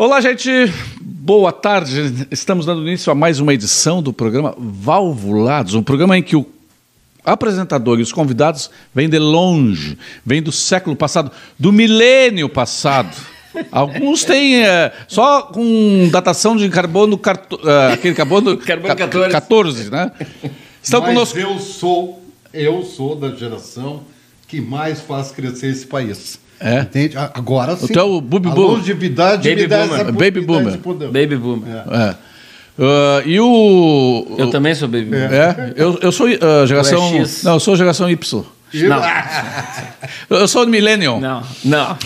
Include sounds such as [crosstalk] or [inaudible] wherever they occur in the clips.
Olá, gente. Boa tarde. Estamos dando início a mais uma edição do programa Valvulados, um programa em que o apresentador e os convidados vêm de longe, vêm do século passado, do milênio passado. Alguns têm é, só com datação de carbono, carto, é, aquele carbono, [laughs] Carbono 14. 14, né? Estão Mas conosco. eu sou, eu sou da geração que mais faz crescer esse país. É? Entende? Agora sim. Então, o Bubi a Boomer. longevidade Baby me dá Boomer. essa Baby Boomer. Baby Boomer. É. Ah, e o. Eu também sou Baby Boomer. É, eu, eu sou ah, geração. É X. Não, eu sou geração Y. Não, Eu sou Millennium. não, não.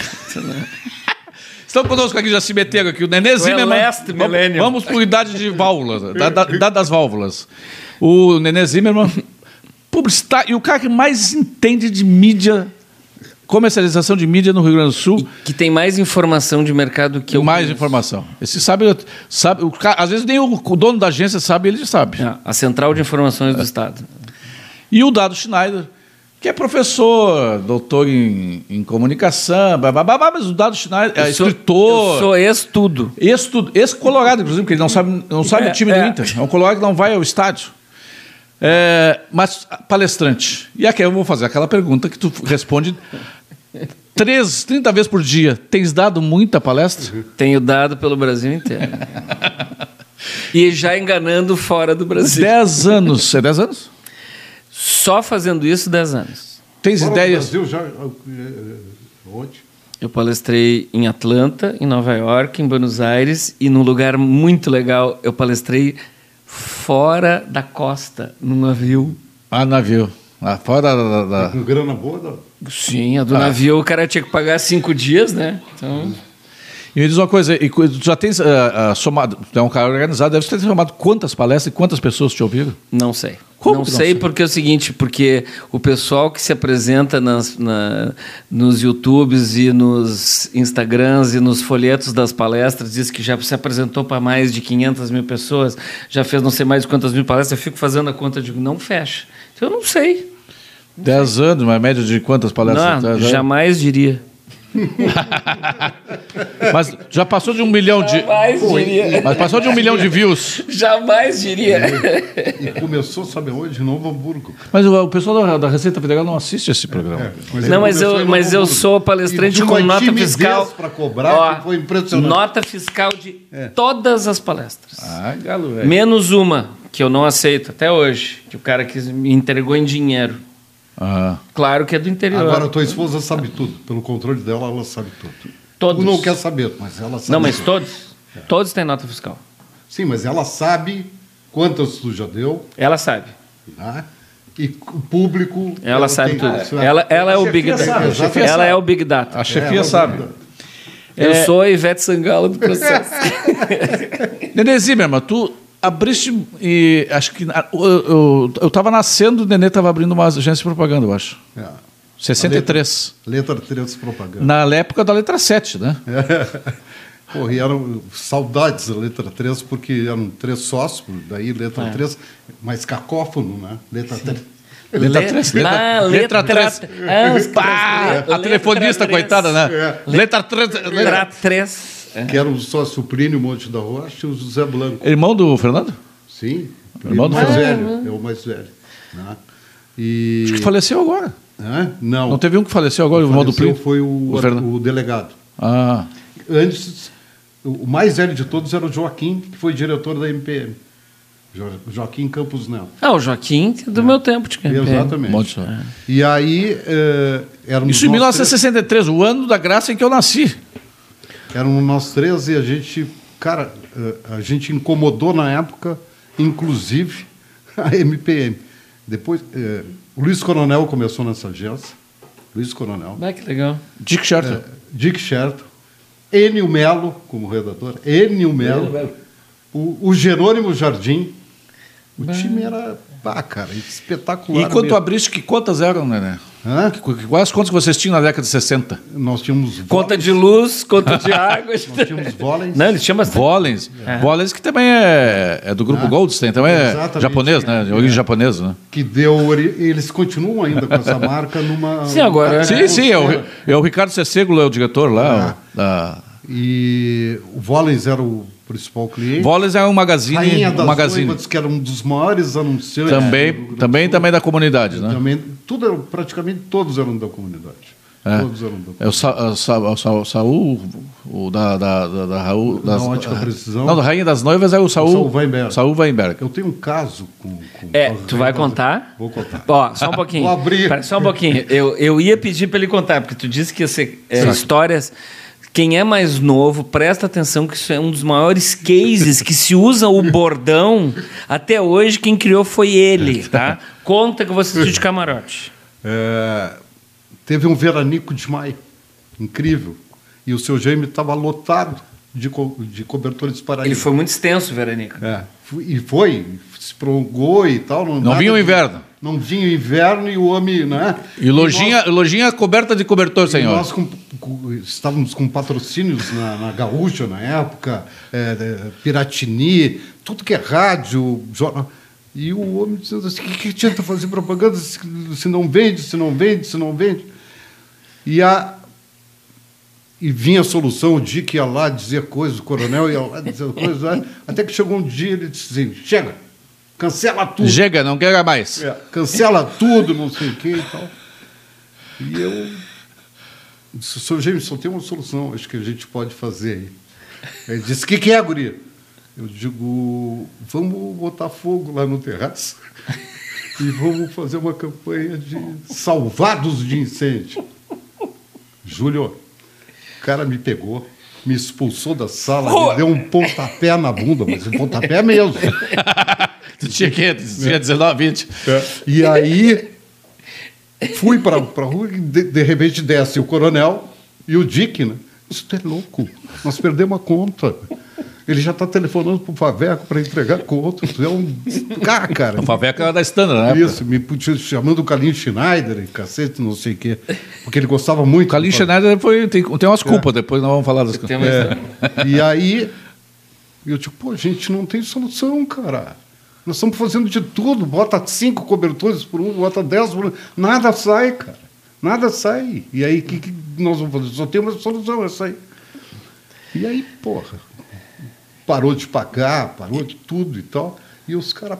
Estão conosco aqui, já se meteram aqui, o Nenê Tu é last Vamos- millennium. Vamos por idade de válvulas, da, da, da- das válvulas. O Nenê Zimmermann, publicitário, e o cara que mais entende de mídia, comercialização de mídia no Rio Grande do Sul, Que tem mais informação de mercado que eu. mais conheço. informação. Esse sabe, sabe o às vezes nem o, o dono da agência sabe, ele sabe. É, a Central de Informações do Estado. E o Dado Schneider, que é professor, doutor em, em comunicação, blá, blá, blá, mas o Dado Schneider é Eu sou- escritor. Eu sou ex-tudo. Esse, tudo, esse colorado, inclusive, porque ele não sabe, não sabe É, o time do é. Inter. É um colorado que não vai ao estádio. É, mas palestrante. E aqui eu vou fazer aquela pergunta que tu responde [laughs] três, 30 vezes por dia. Tens dado muita palestra? Tenho dado pelo Brasil inteiro. e já enganando fora do Brasil. Dez anos. É dez anos? Só fazendo isso, 10 anos. Tens Fora ideias? Brasil já. eh, Onde? Eu palestrei em Atlanta, em Nova York, em Buenos Aires e num lugar muito legal. Eu palestrei fora da costa, num navio. Ah, navio. Ah, fora da, da- da- Com grana boa? Não. Sim, a do navio o cara tinha que pagar cinco dias, né? Então, E me diz uma coisa, e tu já tens ah, ah, somado, tu é um cara organizado, deve ter somado quantas palestras e quantas pessoas te ouviram? não sei. Como não que não sei sei? porque é o seguinte, porque o pessoal que se apresenta nas, na- nos YouTubes e nos Instagrams e nos folhetos das palestras diz que já se apresentou para mais de 500 mil pessoas, já fez não sei mais de quantas mil palestras, eu fico fazendo a conta, digo, não fecha. Então eu não sei. Dez anos, uma média de quantas palestras? Não, jamais diria. [laughs] Mas já passou de um milhão de. Jamais diria. Mas passou de um milhão de views. Jamais diria. E começou, sabe onde? De Novo Hamburgo. Mas o, o pessoal da, da Receita Federal não assiste esse programa. É, Mas Não, mas eu, em mas eu sou palestrante E de com uma nota fiscal. pra cobrar, Ó, que foi impressionante. Nota fiscal de todas as palestras. Ah, galo, velho. Menos uma, que eu não aceito até hoje, que o cara quis, me entregou em dinheiro. Ah. Claro que é do interior. Agora, tua esposa sabe tudo. Pelo controle dela, ela sabe tudo. Todos. Tu não quer saber, mas ela sabe. Não, mas tudo. todos. Todos têm nota fiscal. Sim, mas ela sabe quantas tu já deu, Ela sabe. né? E o público. Ela, sabe tem- tudo. Ela, ela é o Big Data. sabe, a chefia ela sabe. é o Big Data. A chefia ela- sabe. Eu É. sou a Ivete Sangalo do processo. [laughs] [laughs] Nenê Zimmermann, tu abriste e acho que eu eu estava nascendo, o Nenê estava abrindo uma agência de propaganda, eu acho. É. 63. Letra 3 propaganda. Na época da letra 7, né? [laughs] Porra, e eram saudades da letra 3, porque eram três sócios, daí letra É. 3, mais cacófono, né? Letra 3. Letra Le- 3. Ah, Letra, letra 3. tre- ah, a letra telefonista, coitada, né? É. Letra 3. Letra 3. Que era o sócio Plínio Monte da Rocha e o José Blanco. Irmão do Fernando? Sim, Irmão o do mais Fernando. velho, é o mais velho. Né? E... Acho que faleceu agora. Hã? Não, Não teve um que faleceu agora, o irmão do Plínio? foi o, O Fernando. o delegado. Ah. Antes, o mais velho de todos era o Joaquim, que foi diretor da MPM. Jo- Joaquim Campos Neto. Ah, o Joaquim é do meu tempo de campanha. Exatamente. Monte só. E aí, éramos Isso em nós três- 1963, o ano da graça em que eu nasci. Éramos nós três e a gente, cara, eh, a gente incomodou na época, inclusive, a MPM. Depois, eh, o Luiz Coronel começou nessa agência. Luiz Coronel. Ah, que legal. Dick Sherton. Eh, Dick Sherton. Enio Melo, como redator. Enio Melo. O, o Jerônimo Jardim. O time era, pá, cara, espetacular. E quando tu mesmo. abriste, que contas eram, Nené? Hã? Quais contas que vocês tinham na década de 60? Nós tínhamos Conta de luz, conta de [laughs] água. Nós tínhamos vôlei. Não, eles chamam bastante. Volens. Volens que também é, é do grupo Ah, Goldstein, também é exatamente. japonês, né? De origem japonesa, né? que deu eles continuam ainda com essa marca numa Sim, agora- Sim, sim, é o, é o Ricardo Cessego, é o diretor lá, Ah. o- da, E o Vollens era o principal cliente. Voles é um magazine. Rainha das um magazine. Noivas, que era um dos maiores anunciantes. Também, do também, também da comunidade, né? Também, tudo, praticamente todos eram da comunidade. É. Todos eram da É o, Sa, o, Sa, o, Sa, o Saul, o da, da, da, da Raul. Da Das, Ótica Precisão. Não, da Rainha das Noivas é o Saul. Saul Weinberg. Saul Weinberg. Eu tenho um caso com. com É, com tu vai contar? Vou contar. Ó, só um [laughs] pouquinho. Vou abrir. Pera, só um pouquinho. Eu, eu ia pedir para ele contar, porque tu disse que ia ser é, histórias. Quem é mais novo, presta atenção que isso é um dos maiores cases que se usa o bordão. Até hoje, quem criou foi ele, tá? Conta que você assistiu de camarote. É, teve um veranico de maio, incrível. E o seu Jaime estava lotado de, co de cobertores para Ele foi muito extenso, Verônica. É, e foi, se prolongou e tal. Não, nada vinha o de- inverno. Não vinha o inverno e o homem, né? E lojinha, lojinha coberta de cobertor, E senhor. nós com- com- estávamos com patrocínios na, na Gaúcha na época, é, é, Piratini, tudo que é rádio, jornal. E o homem dizendo assim: o que, que adianta fazer propaganda se, se não vende, se não vende, se não vende? E, a, e vinha a solução, o Dick ia lá dizer coisas, o coronel ia lá dizer coisas, né? até que chegou um dia ele disse assim: chega, cancela tudo. Chega, não quero mais. É, cancela tudo, não sei o que e tal. E eu disse, senhor James, só tem uma solução, acho que a gente pode fazer aí. Ele disse, o que, que é, guria? Eu digo, vamos botar fogo lá no terraço e vamos fazer uma campanha de salvados de incêndio. Júlio, o cara me pegou, me expulsou da sala, me deu um pontapé na bunda, mas um pontapé mesmo. Tu tinha que tu tinha 19, 20. E aí fui para a rua e de, de repente desce o coronel e o Dick, né? Isso é louco. Nós perdemos a conta. Ele já está telefonando para o Faveco para entregar conta. É um. [laughs] Cara, cara. A Faveca era da Standard, né? Isso, me chamando o Kalin Schneider cacete, não sei o quê. Porque ele gostava muito. O Kalin Faveco. Schneider foi, tem, tem umas culpas, depois nós vamos falar das coisas. É. E aí, eu digo, pô, gente, não tem solução, cara. Nós estamos fazendo de tudo. Bota cinco cobertores por um, bota dez por um. Nada sai, cara. Nada sai. E aí, o que, que nós vamos fazer? Só tem uma solução, é sair. E aí, porra, parou de pagar, parou de tudo e tal. E os caras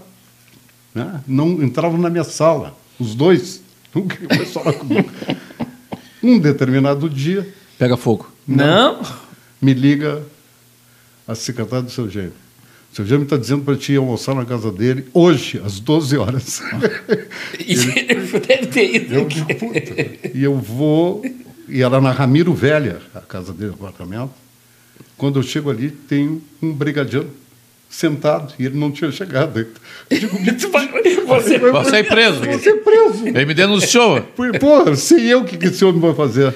né, não entravam na minha sala. Os dois [laughs] não queriam mais falar comigo. Um determinado dia, Pega fogo. Não? me liga a secretária do seu Gêmeo. O seu Gêmeo está dizendo para ti ir almoçar na casa dele hoje, às 12 horas. [laughs] E deve ter ido. eu digo, puta. E eu vou. E era na Ramiro Velha, a casa dele, o apartamento. Quando eu chego ali, tem um brigadiano sentado e ele não tinha chegado. Eu digo, Você, Você é preso. Você é preso. Ele me denunciou. Pô, Porra, sei eu o que, que esse homem vai fazer.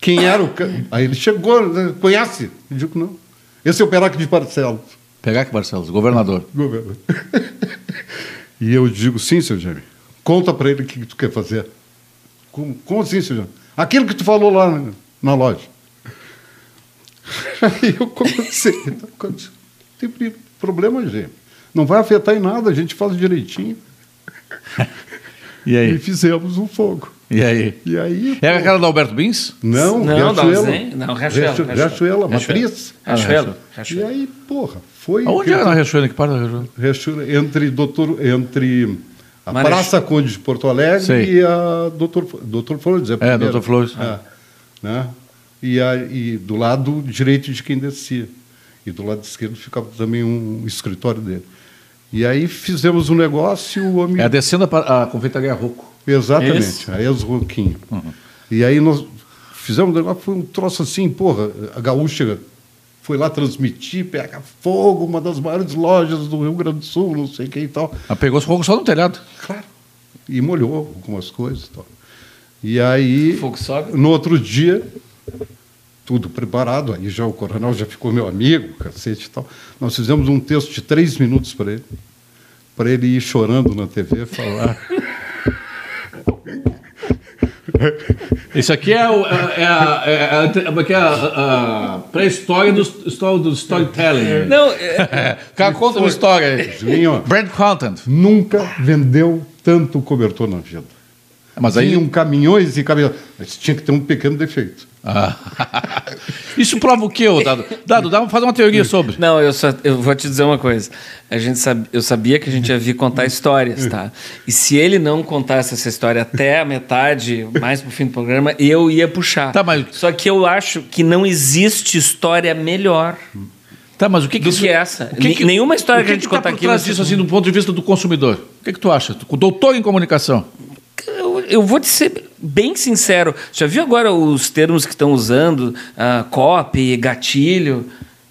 Quem era o. Aí ele chegou, conhece? Eu digo, não. Esse é o Perac de Barcelos. Pegar aqui, Barcelos, governador. Governo. [laughs] e eu digo, sim, seu Jaime, conta para ele o que tu quer fazer. Como, como assim, seu Jaime? Aquilo que tu falou lá na, na loja. [laughs] Aí eu comecei. Não tem problema, gente. Não vai afetar em nada, a gente faz direitinho. E [laughs] E aí? fizemos um fogo. E aí? E aí. Era pô, aquela do Alberto Bins? Não, Não, Riachuelo. Alzem- não, Riachuelo, Riachu- Riachuelo. Riachuelo, Riachuelo. matriz. Riachuelo. E aí, porra, foi. Aonde que- era na Riachuelo? Que parte da Riachuelo? Riachuelo, entre doutor entre a Marech- Praça Conde de Porto Alegre Sei. e a doutor doutor Flores é, primeiro. Doutor Flores. É, né? E, a, e do lado direito de quem descia e do lado esquerdo ficava também um escritório dele e aí fizemos um negócio e o homem É descendo a, a confeitaria Rocco. Exatamente, Esse? a ex-Roquinho. E aí nós fizemos um negócio, foi um troço assim, porra, a Gaúcha foi lá transmitir, pega fogo, uma das maiores lojas do Rio Grande do Sul, não sei o que e tal. Ela pegou os fogos só no telhado. Claro. E molhou algumas coisas e tal. E aí, Fogo sobe? no outro dia, tudo preparado, aí já o coronel já ficou meu amigo, cacete e tal. Nós fizemos um texto de três minutos para ele, para ele ir chorando na TV, falar. [laughs] Isso aqui é, o- é, é a, é a- como é é a, a pré-história do, história do storytelling. Não, é- O [laughs] cara conta uma história. aí. Julinho, Brand content. nunca vendeu tanto cobertor na vida. Mas aí- Vinham caminhões e caminhões. Mas tinha que ter um pequeno defeito. Ah. [laughs] Isso prova o quê, ô Dado? Dado, dá fazer uma teoria sobre. Não, eu só eu vou te dizer uma coisa. A gente sab, eu sabia que a gente ia vir contar histórias, tá? E se ele não contasse essa história até a metade, mais pro fim do programa, eu ia puxar. Tá, mas- Só que eu acho que não existe história melhor Tá, mas o que, que do isso- que essa. o que que- Nenhuma história o que, a gente tá contar por aqui. você- disso, assim, do ponto de vista do consumidor? O que, que tu acha? O doutor em comunicação. Eu, vou te ser bem sincero. Já viu agora os termos que estão usando? Ah, copy, gatilho.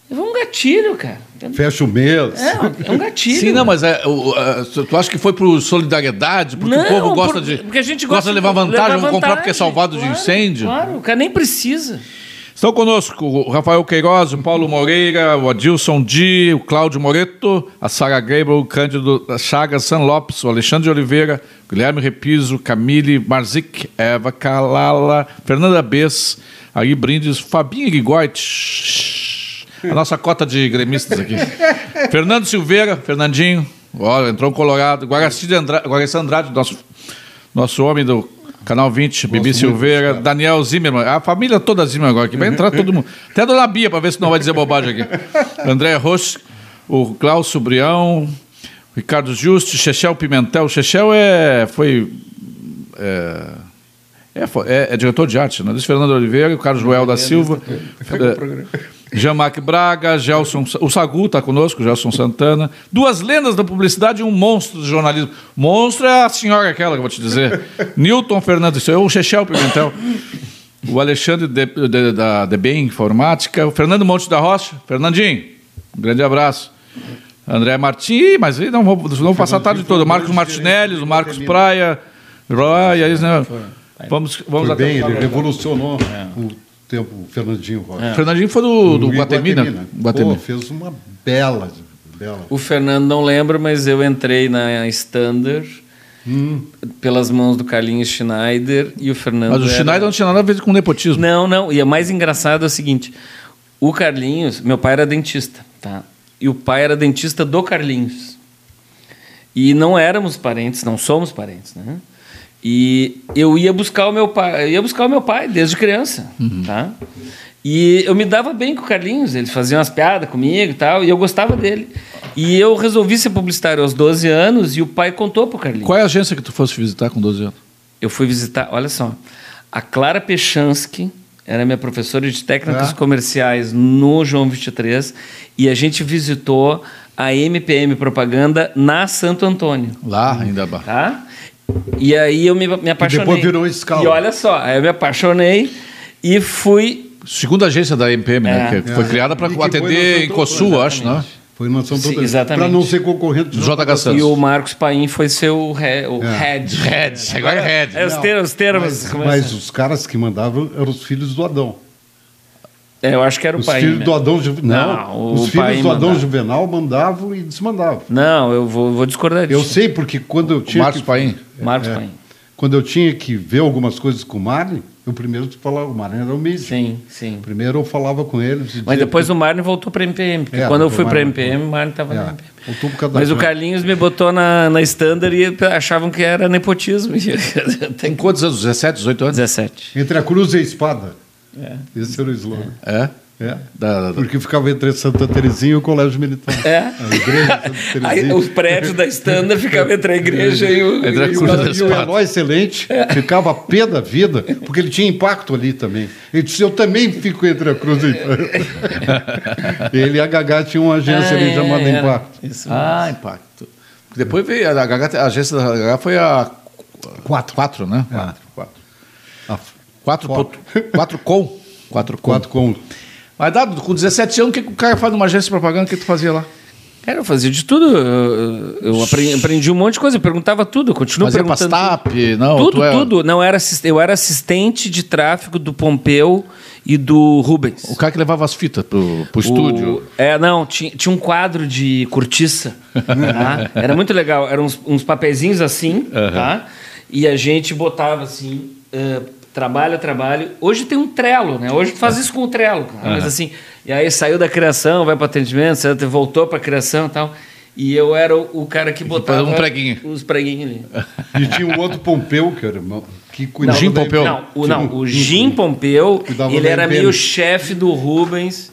É um gatilho, cara. Fecha o mês. É, é um [laughs] gatilho. Sim, não, mas é, o- a- tu acha que foi por solidariedade? Porque Não, o povo gosta por- de. porque a gente gosta de levar vantagem, vamos comprar porque é salvado de claro, incêndio. Claro, o cara nem precisa. Estão conosco o Rafael Queiroz, o Paulo Moreira, o Adilson Di, o Cláudio Moreto, a Sara Gabriel, o Cândido Chagas, San Lopes, o Alexandre Oliveira, o Guilherme Repiso, Camille Marzik, Eva Calala, Fernanda Bess, Ari Brindes, Fabinho Irigoit, a nossa cota de gremistas aqui. [laughs] Fernando Silveira, Fernandinho, olha, entrou um colorado, Guaraci Andrade, Guaraci Andrade nosso, nosso homem do Canal 20, Bibi muito Silveira, Daniel Zimmermann, a família toda Zimmermann agora aqui, vai entrar todo mundo. Até a Dona Bia, para ver se não vai dizer bobagem aqui. André Roche, o Glaucio Brião, Ricardo Juste, Chechel Pimentel. Chechel é, foi... É, é, é- é diretor de arte, né? Luiz Fernando Oliveira, o Carlos Joel da Silva, é, Jean-Marc Braga, Gelson, o Sagu está conosco, Gelson Santana. Duas lendas da publicidade e um monstro do jornalismo. Monstro é a senhora aquela que eu vou te dizer. [laughs] Newton Fernandes, isso é o Chechel Pimentel. O Alexandre de, de- da DBEM Informática, o Fernando Monte da Rocha. Fernandinho, um grande abraço. André Martins, mas aí não vou, não vou passar a tarde toda. Marcos Martinelli, o Marcos Praia, Roy, aí, né? Vamos, vamos Foi até bem, ele revolucionou o tempo, o Fernandinho Rocha. Fernandinho foi do, do Guatemi, né? Pô, fez uma bela, bela. O Fernando não lembra, mas eu entrei na Standard Hum. pelas mãos do Carlinhos Schneider e o Fernando. Mas o era- Schneider não tinha nada a ver com nepotismo. Não, não. E o mais engraçado é o seguinte: o Carlinhos, meu pai era dentista, tá? E o pai era dentista do Carlinhos. E não éramos parentes, não somos parentes, né? E eu ia buscar o meu pai, eu ia buscar o meu pai desde criança, tá? E eu me dava bem com o Carlinhos, ele fazia umas piadas comigo e tal, e eu gostava dele. E eu resolvi ser publicitário aos 12 anos e o pai contou pro Carlinhos. Qual é a agência que tu fosse visitar com 12 anos? Eu fui visitar, olha só, a Clara Pechansky era minha professora de técnicas Ah. comerciais no João 23 e a gente visitou a MPM Propaganda na Santo Antônio, Lá, ainda. tá? E aí eu me, me apaixonei. depois virou escala. E olha só, aí eu me apaixonei e fui Segunda agência da MPM, né? É. Que foi É. criada para atender em Cosul, Antônio, acho, né? Foi na São Sim, Antônio. exatamente. Para não ser concorrente Do J. Santos. Santos. e o Marcos Paim foi ser o, re, o É. head. Red, agora é Red. É os termos, os termos. Mas, mas os caras que mandavam eram os filhos do Adão. É, eu acho que era o Os Paim. filhos né? do Adão Juvenal. Não, os o filhos Paim do Adão mandava. Juvenal mandavam e desmandavam. Não, eu vou, vou discordar disso. Eu sei porque quando eu O tinha Marcos que, Paim. Marcos É. Paim. quando eu tinha que ver algumas coisas com o Marlin, eu primeiro falava, o Marlin era o mídia. Sim, sim. Primeiro eu falava com eles. e Mas depois que- o Marlin voltou para MPM. Porque É, quando eu o fui para Marlin- MPM, o Marlin estava na É, MPM. voltou por causa Mas da o Carlinhos me botou na, na Standard e achavam que era nepotismo. [laughs] Tem quantos anos? 17, 18 anos? 17. Entre a cruz e a espada. Esse era o slogan. É? É. Da, da- Porque ficava entre Santa Terezinha e o Colégio Militar. É. A igreja de Santa Aí, os prédios da Standard ficavam entre a igreja e o. Entre a e o- cruz E o, e. Eloy Excelente ficava a pé da vida, porque ele tinha impacto ali também. Ele disse, eu também fico entre a cruz e [laughs] Ele e a Gagá tinham uma agência ali É, chamada era. Impacto. Isso. Ah, impacto. Depois veio a, HH, a agência da HH foi a Quatro. 4, né? É. 4. 4. A 4, Foto. 4 com. 4 com. quatro com... Mas dado, com 17 anos, o que que o cara faz numa agência de propaganda? O que tu fazia lá? Cara, eu fazia de tudo. Eu, eu aprendi, aprendi um monte de coisa, eu perguntava tudo, eu continuo Fazia perguntando. pastap? Não, tudo, tu é- tudo. Não, era, assist- eu era assistente de tráfego do Pompeu e do Rubens. O cara que levava as fitas pro, pro estúdio. O- É, não, tinha, tinha um quadro de cortiça. [laughs] tá? Era muito legal. Eram uns, uns papezinhos assim, tá? E a gente botava assim, eh, trabalho trabalho. Hoje tem um trelo, né? Hoje tu faz isso com o trelo. cara. Mas assim, e aí saiu da criação, vai para atendimento, voltou para criação e tal. E eu era o, o cara que botava um preguinho. os preguinhos ali. E tinha o outro Pompeu, que era irmão, que Não, cuidava Jim da- Pompeu. Não, o, não, um- o Jim Pompeu, ele da era meio chefe do Rubens,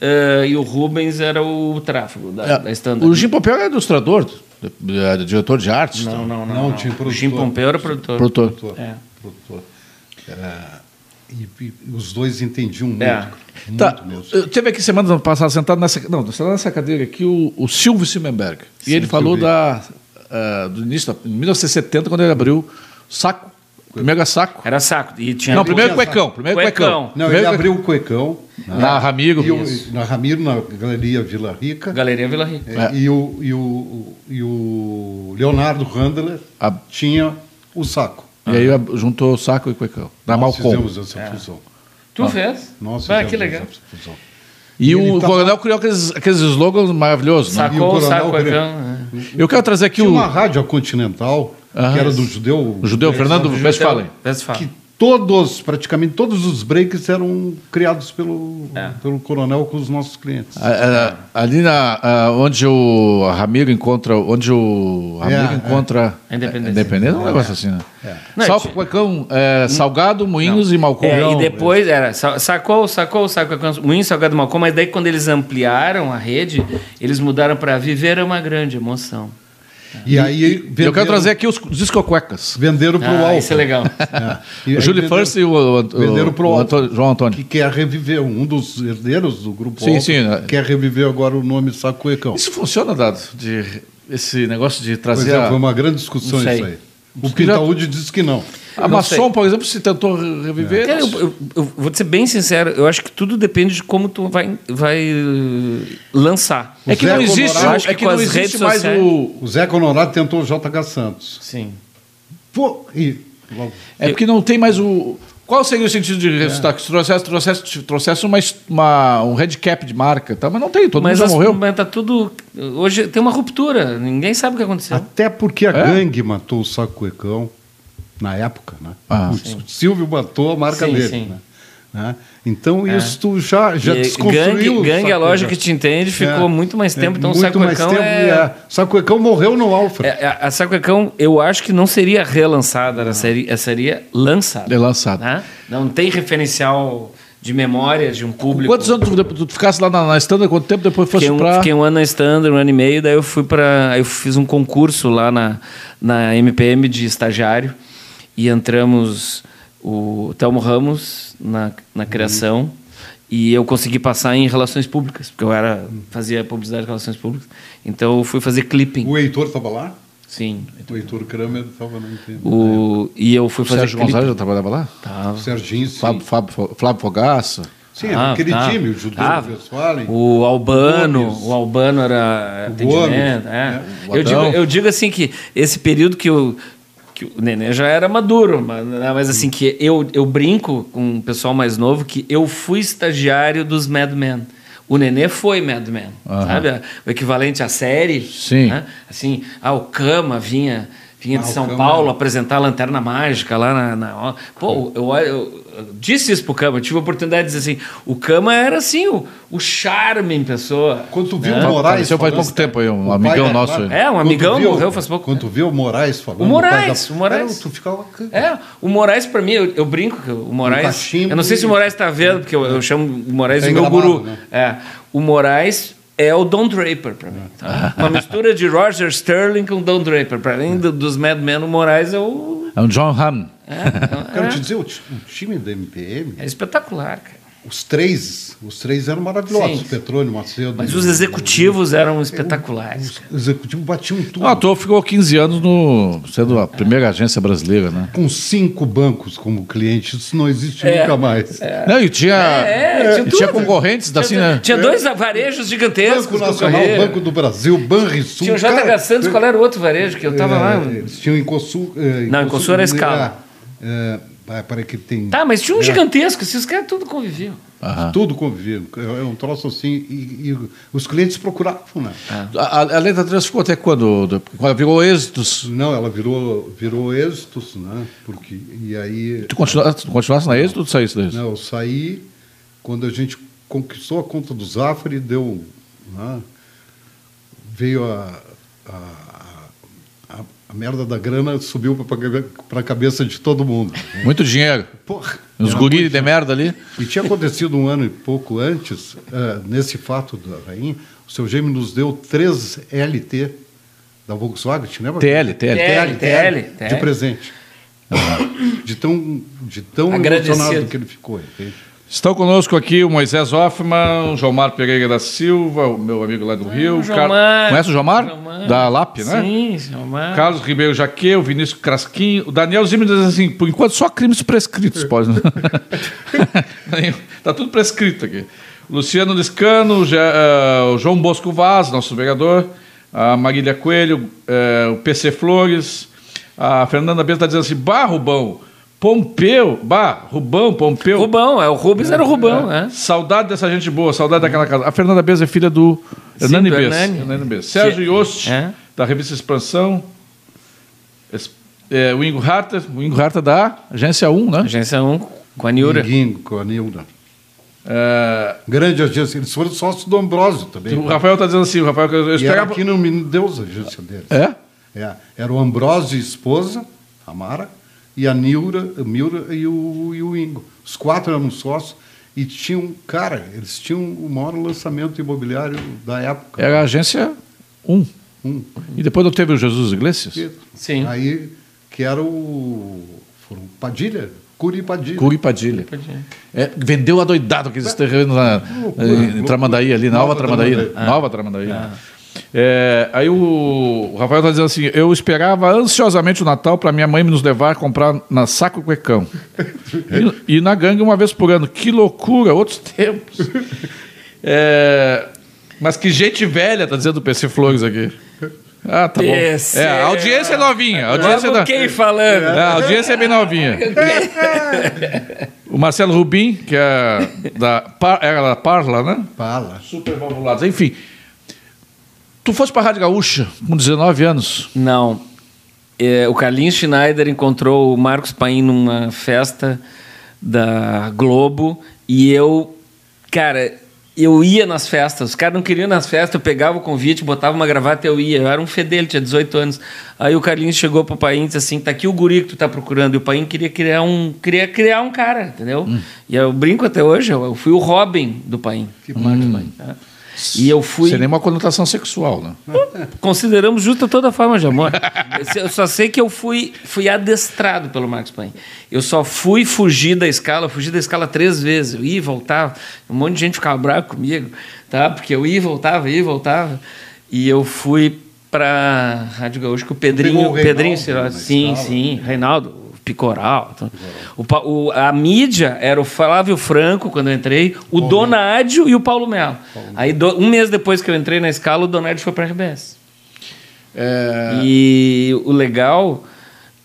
eh, e o Rubens era o tráfego da, da Standard. o Jim Pompeu é ilustrador, é, diretor de arte. Não, não, não. Não, não. tinha o Jim. Pompeu era produtor. Produtor. Produtor. É. Produtor. Era- e, e os dois entendiam muito. É. Muito Tá, mesmo. eu teve aqui semana passada sentado nessa, não, sentado nessa cadeira aqui o, o Silvio Simmenberg. e ele falou da, ah, do início, em 1970, quando ele abriu Saco, Mega Saco. Era saco. E tinha Não, primeiro cuecão, primeiro Cuecão. cuecão. Não, Primeiro ele abriu o Cuecão. né? Na Ramiro. E o- na Ramiro, na Galeria Vila Rica. Galeria Vila Rica. É, E, o, e, o, e o Leonardo Handler A- tinha o saco. E aí juntou Saco e Cuecão. Na Nós Malcom. fizemos essa fusão. Tu fez? Nós ah, fizemos que legal. essa fusão. E, E o ele tá- Coronel criou aqueles, aqueles slogans maravilhosos. né? O Sacou o Coronel saco Bre- cuecão. né? Eu quero trazer aqui Tinha o, uma rádio a Continental, Ah, que era do judeu. o judeu Fernando Westphalen. Westphalen. Que todos, praticamente todos os breaks eram criados pelo, É. pelo coronel com os nossos clientes. Ah, ah, ali na, ah, onde o Ramiro encontra. Onde o Ramiro É, encontra. A Independência. Independência é um negócio assim, né? Não, Salco, tinha- Cuecão, é, Salgado, Moinhos e Malcom. É, e depois era, sa- sacou, sacou, sacou, Moinho Salgado Malcom, mas daí quando eles ampliaram a rede, eles mudaram para Viver é uma grande emoção. E aí E eu venderam, quero trazer aqui os discocuecas. venderam para o Ah, Alfa. isso é legal. É. [laughs] E O venderam- First e o, o, venderam pro o Alfa. Antônio- João Antônio. que quer reviver, um dos herdeiros do grupo Sim, Alfa, sim, quer reviver agora o nome Sacuecão. Isso funciona, Dado? De, esse negócio de Pois trazer. é, a- foi uma grande discussão isso aí. O já- Pintaúde disse que não. A. Maçom, por exemplo, se tentou reviver. Cara, eu, eu- eu vou te ser bem sincero, eu acho que tudo depende de como tu vai, vai eh, lançar. É que Zé não existe, Colorado- acho é que que com não as existe redes mais sociais- o. O Zé Honorado tentou o JH Santos. Sim. Pô, e logo- É porque não tem mais o. Qual seria o sentido de ressuscitar? Que se trouxesse, trouxesse, trouxesse uma, uma, um red cap de marca, tá? mas não tem, todo mas mundo já as- morreu. mas tá tudo. Hoje tem uma ruptura, ninguém sabe o que aconteceu. Até porque a É? gangue matou o Sacuecão na época, né? Ah, o Silvio matou a marca Sim, dele. sim. Né? Né? Então isso tu já, já E desconstruiu. gangue, gangue a loja que te entende, ficou É. muito mais tempo. É, então o muito mais Sacuecão tempo, é, e é. Sacuecão morreu no Alfred. É, a- Sacuecão, eu acho que não seria relançada, ela seria, seria lançada. É lançado. né? Não tem referencial de memória de um público. Quantos anos tu, tu ficasse lá na, na Standard? Quanto tempo depois fosse Fiquei um, pra. fiquei um ano na Standard, um ano e meio, daí eu fui para, eu fiz um concurso lá na, na MPM de estagiário e entramos o Telmo Ramos na, na criação e eu consegui passar em relações públicas, porque eu era fazia publicidade de relações públicas. Então eu fui fazer clipping. O Heitor estava lá? Sim. O Heitor Kramer estava no. O, e eu fui O fazer Sérgio clipping. Gonçalves já trabalhava lá? Tava. O Serginho, sim. Fábio, Fábio, Flávio Fogaça. Sim, era Ah, aquele tá. time, o Judeu Ah, Westphalen. O Albano, Gomes. o Albano era O atendimento. Gomes, é. né? O Eu, digo, eu digo assim que esse período que o, que o Nenê já era maduro, mas, né, mas assim que eu, eu brinco com o pessoal mais novo que eu fui estagiário dos Mad Men. O Nenê foi Mad Men, Aham. sabe? O equivalente à série. Sim. né? Assim, ah, o Cama vinha, vinha de o São Paulo apresentar a Lanterna Mágica lá na... na- pô, eu, eu, eu disse isso pro Cama, eu tive a oportunidade de dizer assim, o Cama era assim, o, o charme em pessoa. Quando tu viu né? o Moraes. Apareceu faz pouco tempo aí, um o pai amigão da nosso aí. É, um amigão viu- morreu faz pouco Quando tu viu o Moraes falando. O Moraes, da- o Moraes. Era, tu ficava. É, o Moraes pra mim, eu, eu brinco que o Moraes. cachimbo eu não sei se o Moraes tá vendo, porque eu, eu chamo o Moraes Tá de meu engramado, guru. né? É, o Moraes é o Don Draper pra mim. tá? Uma [laughs] mistura de Roger Sterling com Don Draper. Pra mim, do- dos Mad Men, o Moraes é o. É um John Hamm. É, Quero é, te dizer, o, o time da MPM, é espetacular, cara. Os três, os três eram maravilhosos. Sim. Petrônio, Macedo. Mas os executivos eram espetaculares. Os executivos batiam tudo. Não, à toa ficou 15 anos no, sendo a primeira agência brasileira, né? Com cinco bancos como cliente, isso não existe É. nunca mais. Não, e tinha, É, tinha e tinha concorrentes assim, tinha, né? tinha dois varejos gigantescos. Banco Nacional. Banco do Brasil, Banrisul. Tinha o cara, JH Santos, qual era o outro varejo que eu tava é, lá? Eles tinham Incosul. É, Não, Incosul era escala. É, é, para que tem. Tá, mas tinha um É. gigantesco, esses caras tudo conviviam. Aham. Tudo convivia. É um troço assim. E, e os clientes procuravam, né? A, a, a Letra 3 ficou até quando? Do- Quando virou êxitos. Não, ela virou, virou êxitos, né? Porque, e aí. Tu, continua, tu continuasse na êxito ou tu saísse da êxito? Não, eu saí quando a gente conquistou a conta do Zafari, deu né, veio a, a, a, merda da grana, subiu para a cabeça de todo mundo. Muito dinheiro. Porra. Os guris de merda ali. E tinha acontecido um ano e pouco antes, eh, nesse fato da rainha, o seu Gêmeo nos deu três LT da Volkswagen, te lembra? TL, TL. TL, TL, de TL. presente. de tão, de tão Agradecido. emocionado que ele ficou. entende? Estão conosco aqui o Moisés Hoffman, o Jomar Pereira da Silva, o meu amigo lá do Rio. o Jomar. Car- Conhece o Jomar? Jomar. Da LAP, né? Sim, Jomar. Carlos Ribeiro Jaque, o Vinícius Crasquinho, o Daniel Zimmer diz assim, por enquanto só crimes prescritos, pode. [laughs] tá tudo prescrito aqui. Luciano Liscano, eh, o João Bosco Vaz, nosso vereador, a Marília Coelho, eh, o PC Flores, a Fernanda Bento está dizendo assim, Rubão, Pompeu, bah, Rubão, Pompeu. Rubão, é, o Rubens era o Rubão, é. Saudade dessa gente boa, saudade daquela casa. A Fernanda Bez é filha do Sim, Hernani Bez. Hernani. Bez. Sérgio Yost, é. da revista Expansão. Es- é, o Ingo Harter, o Ingo Harter da Agência 1, né? Agência 1, com a Niura. Ninguém com a Nilda. É, Grande agência. Eles foram sócios do Ambrósio também. o Rafael está dizendo assim, o Rafael, eu E era aqui no Menino Deus a agência deles. É? É, era o Ambrósio e esposa, a Mara, e a Nilda, a e o, e o Ingo. Os quatro eram sócios e tinham, cara, eles tinham o maior lançamento imobiliário da época. Era a Agência 1. Um. E depois não teve o Jesus Iglesias? Sim. Aí, que era o. Foram Padilha, Curi e Padilha. Curi Padilha. É, vendeu adoidado aqueles terrenos na, Loucura, em. Tramandaí ali, Nova, Nova Tramandaí. Tramandaí. né? Nova Tramandaí. É, aí o, o Rafael está dizendo assim: eu esperava ansiosamente o Natal para minha mãe nos levar a comprar na Saco Cuecão. [laughs] e, e na gangue uma vez por ano. Que loucura, outros tempos. É, mas que gente velha, tá dizendo o PC Flores aqui. Ah, tá bom. É, a audiência é novinha. A audiência é da- quem falando? é, a audiência é bem novinha. o Marcelo Rubim, que é da, era da Parla, né? Fala. Super valvulados. Enfim, tu foste para a Rádio Gaúcha com 19 anos. Não. É, o Carlinhos Schneider encontrou o Marcos Paim numa festa da Globo e eu, cara, eu ia nas festas. Os caras não queriam ir nas festas, eu pegava o convite, botava uma gravata e eu ia. Eu era um fedelho, tinha 18 anos. Aí o Carlinhos chegou pro Paim e disse assim: tá aqui o guri que tu tá procurando. E o Paim queria criar um, queria criar um cara, entendeu? E eu brinco até hoje, eu, fui o Robin do Paim. Que Marcos Paim. tá? E eu fui. Sem nenhuma conotação sexual, né? [laughs] Consideramos justa toda forma de amor. Eu só sei que eu fui, fui adestrado pelo Marcos Paim. Eu só fui fugir da escala, eu fugi da escala três vezes. Eu ia e voltava. Um monte de gente ficava bravo comigo, tá? Porque eu ia e voltava, ia e voltava. E eu fui para Rádio Gaúcho com o Pedrinho. Pegou o Reinaldo Pedrinho Ciró. Sim, escala. sim. Reinaldo. Picoral. então. O, o- a mídia era o Flávio Franco, quando eu entrei, o Donádio e o Paulo Melo. Aí, do- um mês depois que eu entrei na escala, o Donádio foi para a RBS. É, E o legal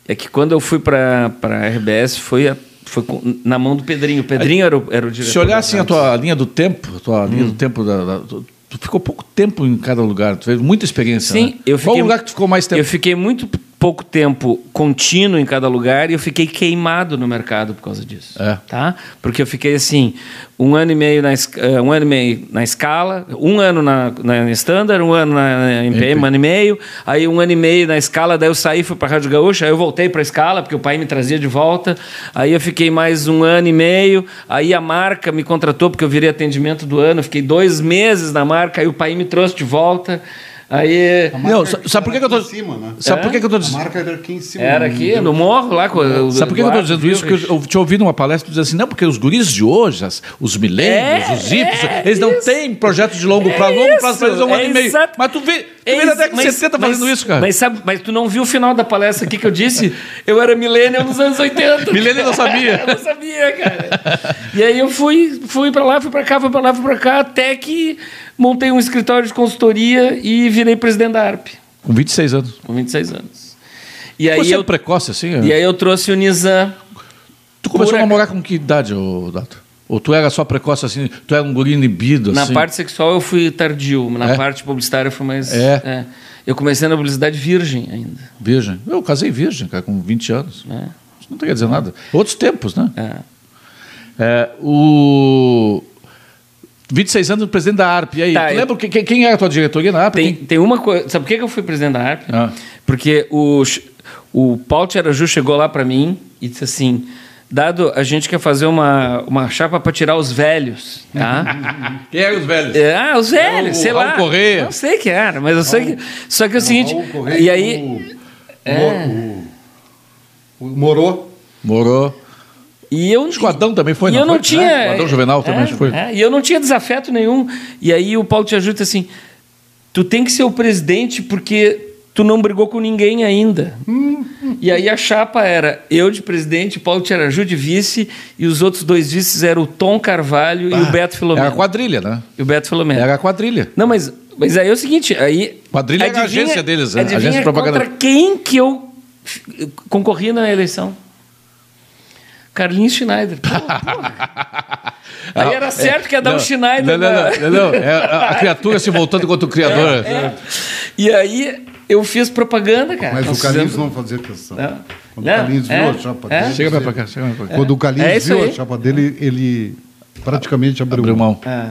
é que quando eu fui para a RBS, foi, a- foi na mão do Pedrinho. O Pedrinho era o, era o diretor. se olhar assim a tua linha do tempo, a tua linha do tempo da, da- tu, tu ficou pouco tempo em cada lugar, tu teve muita experiência. Sim, né? eu Qual fiquei. lugar que tu ficou mais tempo? Eu fiquei muito pouco tempo contínuo em cada lugar e eu fiquei queimado no mercado por causa disso. É. Tá? Porque eu fiquei assim, um ano e meio na, eh, um ano e meio na escala, um ano na, na standard, um ano na MPM, um ano e meio, aí um ano e meio na escala, daí eu saí, fui para a Rádio Gaúcha, aí eu voltei para a escala, porque o pai me trazia de volta, aí eu fiquei mais um ano e meio, aí a marca me contratou, porque eu virei atendimento do ano, fiquei dois meses na marca, aí o pai me trouxe de volta, aí... A Não, sabe por que que eu tô- era aqui em cima, né? Sabe por que, que eu tô A dizendo? marca era aqui em cima. Era aqui, no morro, lá com o Sabe por que que eu estou Eduardo dizendo isso? Porque eu, eu tinha ouvido uma palestra dizendo assim, não, porque os guris de hoje, as- os milênios, É, os hipsters, é, eles não isso. têm projeto de longo prazo. É longo prazo para eles é um ano e é meio. Mas tu vê, tu É vê na década de mas- 70 mas- fazendo isso, cara. Mas, sabe, mas tu não viu o final da palestra aqui que eu disse? Eu era milênio nos anos 80. Milênio não sabia. [laughs] Eu não sabia, cara. E aí eu fui, fui para lá, fui para cá, fui para lá, fui para cá, até que montei um escritório de consultoria e virei presidente da ARP, Com 26 anos. com 26 anos. E Você aí, é eu, precoce assim? e aí eu trouxe o Nizam. tu começou a namorar com que idade, ô, Dato? Ou tu era só precoce assim, tu era um guri inibido Na assim? parte sexual eu fui tardio, na É? parte publicitária eu fui mais... É. Eu comecei na publicidade virgem ainda. Virgem. Eu casei virgem, cara, com 20 anos. né? Isso não quer dizer nada. Outros tempos, né? É. É, o... 26 anos presidente da ARP. E aí, Tá, tu eu- lembra que- que- quem era a tua diretoria na ARP? Tem, Quem? tem uma coisa. Sabe por que que eu fui presidente da ARP? Ah. Porque o, o Paulo Tiaraju chegou lá para mim e disse assim: Dado, a gente quer fazer uma, uma chapa para tirar os velhos, tá? [laughs] Quem eram os velhos? É, ah, os velhos, o sei Raul lá. Correia. Não sei que era, mas eu sei que. Só que é o seguinte. Raul Correia E aí. O, É. o, o, o Morô. Morou. E eu, o Adão também foi, e não eu não foi? tinha. É, o Adão Juvenal também, é, foi. é, e eu não tinha desafeto nenhum. E aí o Paulo te ajuda assim: tu tem que ser o presidente porque tu não brigou com ninguém ainda. E aí a chapa era eu de presidente, Paulo Tiaraju de vice, e os outros dois vices eram o Tom Carvalho e o Beto Filomeno. Era a quadrilha, né? E o Beto Filomeno. Era a quadrilha. Não, mas, mas aí é o seguinte, aí... Quadrilha era a agência deles, né? Adivinha Agência de propaganda. contra quem que eu concorri na eleição? Carlinhos Schneider. Pô, [laughs] porra. Aí era certo que ia dar um Não, Schneider. Não, não, não, não, não. [laughs] É a, criatura se voltando contra o criador. É. E aí eu fiz propaganda, cara. Mas Nós o Carlinhos fizemos- não fazia questão. Não. Quando Não, o Carlinhos é, viu a chapa é. dele. Chega pra cá, chega mais pra cá. Quando o Carlinhos É viu aí. a chapa dele, ele praticamente abriu, Abriu mão. É.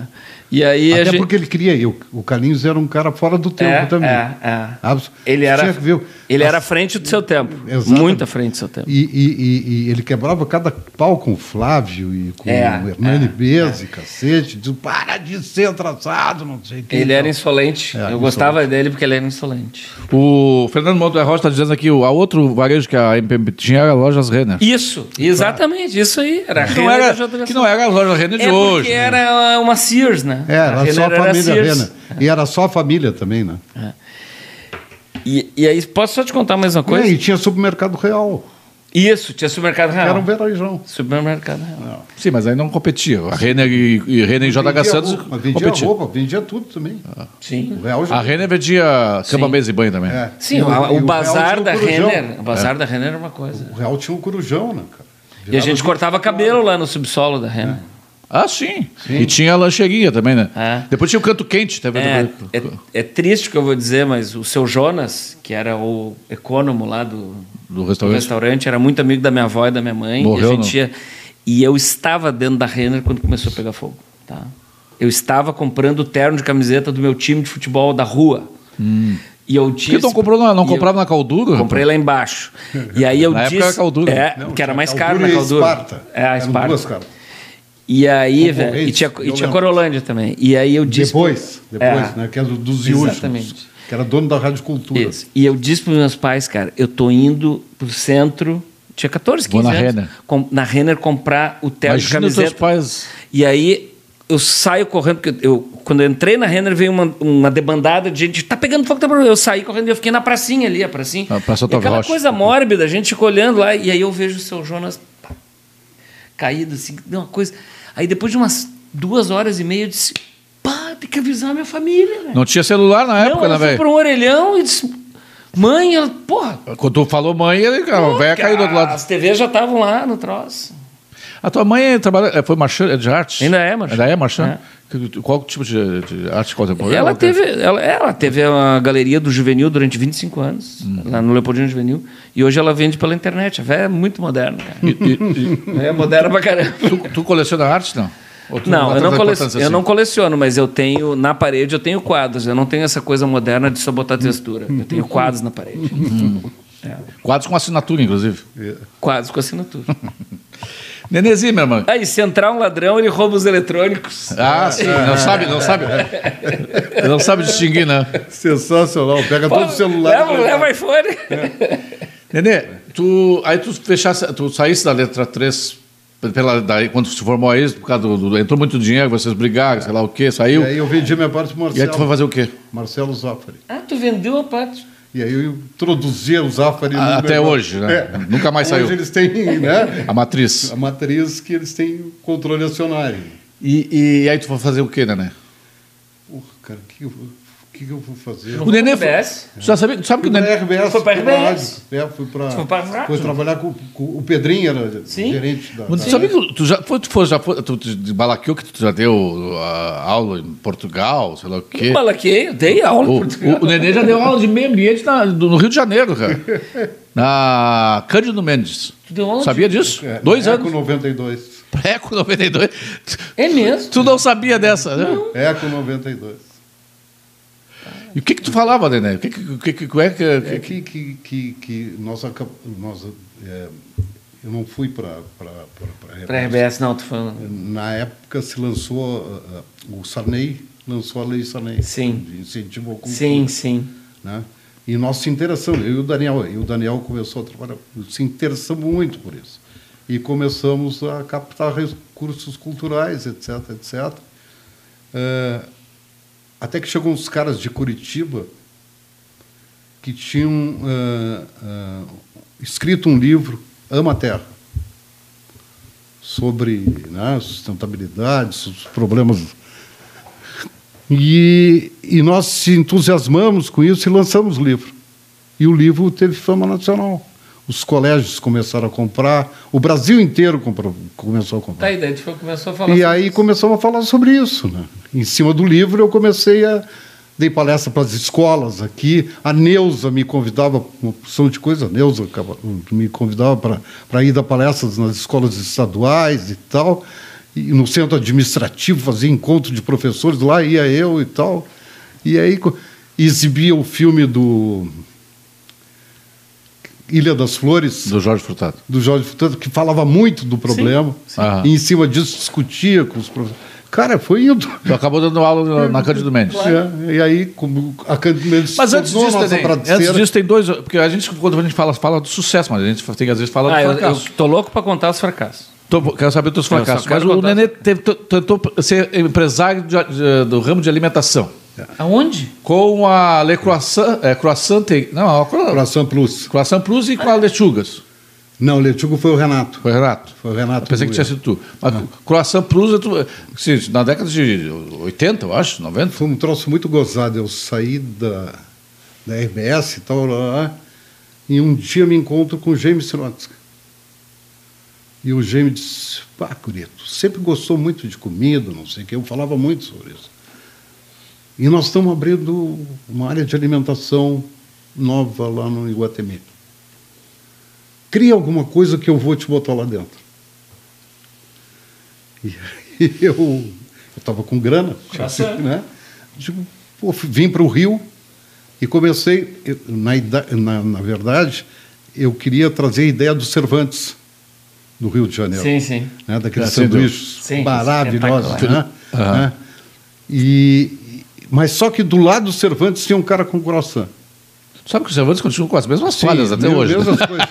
E aí a Até gente... porque ele queria. eu- O Carlinhos era um cara fora do tempo É, também. é, é. Abs- Ele era, ver- ele era à As- frente do seu tempo. Exatamente. Muito à frente do seu tempo. E, e- e- e ele quebrava cada pau com o Flávio e com É, o Hernani é, Bezzi, cacete. Diz, para de ser atrasado, não sei o que. Ele era insolente. É, eu insolente. gostava dele porque ele era insolente. O Fernando Monte Rocha está dizendo aqui, o a outro varejo que a MPM tinha era a Lojas Renner. Isso, exatamente, isso aí. Era a Que não, era, que não era a Loja Renner de É hoje. porque né? era uma Sears, né? É, era só a família. Renner. E era só a família também, né? E, e aí, posso só te contar mais uma coisa? É, e tinha supermercado real. Isso, tinha supermercado real. Era um verajão. Supermercado real. Sim, mas aí não competia. A Renner e, e Renner e JH Santos roupa, mas vendia competiam. roupa, vendia tudo também. Sim. O real já. A Renner vendia cama, Sim. mesa e banho também. É. Sim, o, e o bazar da o. Renner. O bazar da Renner era uma coisa. O real tinha um corujão, né, cara? E a Virava gente 24 cortava cabelo lá no subsolo da Renner. Ah, sim. E tinha a lancheirinha também, né? É. Depois tinha o canto quente. Teve É, é, é triste o que eu vou dizer, mas o seu Jonas, que era o econômico lá do, do do restaurante. restaurante, era muito amigo da minha avó e da minha mãe. Morreu, e, a gente não? ia- e eu estava dentro da Renner quando começou a pegar fogo. Tá? Eu estava comprando o terno de camiseta do meu time de futebol da rua. E eu Por disse. que tu não, comprou na, não e eu comprava na Caldura? Comprei lá embaixo. E aí eu [laughs] Na época disse. era Caldura. É, Não, que era mais caro Caldura na e Caldura. Esparta. É, a Eram Esparta. duas, cara. E aí, velho. E tinha, e tinha. Corolândia também. E aí eu disse. Depois, depois, É. né? Que era do- dos Iúchos, Exatamente. que era dono da Rádio Cultura. Isso. E eu disse para os meus pais, cara, eu tô indo pro centro, tinha 14, 15 Vou na anos, Renner. com- na Renner comprar o terno de Imagina os teus camiseta. pais. E aí eu saio correndo, porque eu, quando eu entrei na Renner veio uma, uma debandada de gente, tá pegando fogo, tá pegando fogo. Eu saí correndo e eu fiquei na pracinha ali, a pracinha. A Praça e aquela Rocha. coisa mórbida, a gente ficou olhando lá, e aí eu vejo o seu Jonas caído assim, deu uma coisa. Aí depois de umas duas horas e meia eu disse, pá, tem que avisar a minha família, velho. Não tinha celular na época, né, ela foi velho? para um orelhão e disse: Mãe, ela, porra. Quando tu falou mãe, ele, a velha caiu do outro lado. As TVs já estavam lá no troço. A tua mãe trabalha, é, foi marchand de arte? Ainda é marchand. Ainda é marchand? Que- Qual tipo de, de arte contemporânea? Ela teve, ela, ela teve a galeria do Juvenil durante 25 anos, Hum. lá no Leopoldino Juvenil. E hoje ela vende pela internet. A velha é muito moderna, cara. E- e- e- É moderna pra caramba. tu, tu coleciona arte, não? Não, dá eu não, importância eu assim? não coleciono, mas eu tenho na parede eu tenho quadros. Eu não tenho essa coisa moderna de só botar textura. Eu tenho quadros na parede. É. Quadros com assinatura, inclusive. Quadros com assinatura. [laughs] Nenezinho, meu irmão. Aí, se entrar um ladrão, ele rouba os eletrônicos. Ah, sim. Não sabe, não sabe. Não sabe distinguir, né? Sensacional. Pega todo o celular. Leva, leva iPhone. Nenê, tu, aí tu fechasse, tu saísse da letra 3 pela, daí, quando se formou aí, por causa do, do- entrou muito dinheiro, vocês brigaram, sei lá o quê, saiu. E aí eu vendi minha parte pro E aí tu foi Marcelo. fazer o quê? Marcelo Zafari. Ah, tu vendeu a parte. E aí eu introduzi o Zafari Ah, até hoje, né? Nunca mais Hoje saiu. eles têm, né? A matriz. A matriz que eles têm controle acionário. E, e aí tu foi fazer o quê, Nenê? Porra, cara, que, que, que eu vou fazer? O Nenê foi, RBS? tu já sabia, tu sabe que o Nenê... RBS. Foi fui pra RBS? É, fui pra, Foi pra rádio? fui trabalhar com, com o Pedrinho, era Sim. gerente da... Mas tu sabia que tu já foi, tu foi, já foi, tu te balaqueou que tu já deu ah, aula em Portugal, sei lá o quê. Malaquei, eu dei aula em O, Portugal. o, o Nenê já deu aula de meio ambiente na- do- no Rio de Janeiro, cara. Na Cândido Mendes. Tu deu aula Sabia disso? É, Dois anos. Eco 92. Pra Eco 92. É mesmo? Tu não sabia dessa, né? Eco 92. E o que que tu falava, Nené? O que que, o que, que, é que, É que, que, que, que nós, acab- nós é, eu não fui para Pra RBS, não, tô falando. Na época se lançou, ah, o Sarney lançou a lei Sarney. Sim. De incentivo ao cultura. Sim, sim. Né? E nós se interessamos, eu e o Daniel, e o Daniel começou a trabalhar, se interessamos muito por isso. E começamos a captar recursos culturais, etc, etc. Eh, até que chegou uns caras de Curitiba que tinham eh, eh, escrito um livro, Ama a Terra, sobre né, sustentabilidade, os problemas e, e nós se entusiasmamos com isso e lançamos o livro. E o livro teve fama nacional. Os colégios começaram a comprar, o Brasil inteiro comprou, começou a Tá, comprar. e daí tu começou a falar E aí isso. começamos a falar sobre isso. Né? Em cima do livro, eu comecei a. Dei palestra para as escolas aqui. A Neuza me convidava, uma porção de coisa, a Neuza me convidava para, ir dar palestras nas escolas estaduais e tal. E no centro administrativo fazia encontro de professores, lá ia eu e tal. E aí exibia o filme do Ilha das Flores Do Jorge Furtado. do Jorge Furtado, que falava muito do problema, sim. Aham. e em cima disso discutia com os professores. Cara, foi indo. Tu acabou dando aula na Cândido Mendes. É, e aí, como a Cândido Mendes Mas antes disso, nossa Neném, antes disso tem dois. Porque a gente, quando a gente fala, fala do sucesso, mas a gente tem às vezes fala Ah, do eu, eu fracasso. tô louco pra contar os fracassos. Tô- quero saber dos fracassos. Mas o contar- Nenê tentou ser empresário de- de- do ramo de alimentação. Aonde? Com a Le Croissant. É, croissant não, a Cro- Coração Plus. Croissant Plus e com a Lechugas. Não, o Letugo foi o Renato. Foi Renato? Foi o Renato. Eu pensei que tinha sido tu. Mas Croissant Plus, é tu, sim, na década de 80, eu acho, 90. Foi um troço muito gozado. Eu saí da, da RBS e tal, lá, lá, e um dia me encontro com o James Sirotsky. E o James disse, pá, Curito, sempre gostou muito de comida, não sei o que, eu falava muito sobre isso. E nós estamos abrindo uma área de alimentação nova lá no Iguatemi. Cria alguma coisa que eu vou te botar lá dentro. E aí [laughs] eu estava com grana, [laughs] né? Digo, pô, vim para o Rio e comecei, na, na, na verdade, eu queria trazer a ideia dos Cervantes do Rio de Janeiro Sim, sim. né, daqueles sanduíches maravilhosos. Né? Aham. Né? E, mas só que do lado do Cervantes tinha um cara com croissant. Sabe que os Cervantes continuam com as mesmas falhas até hoje. Deus, né? as coisas.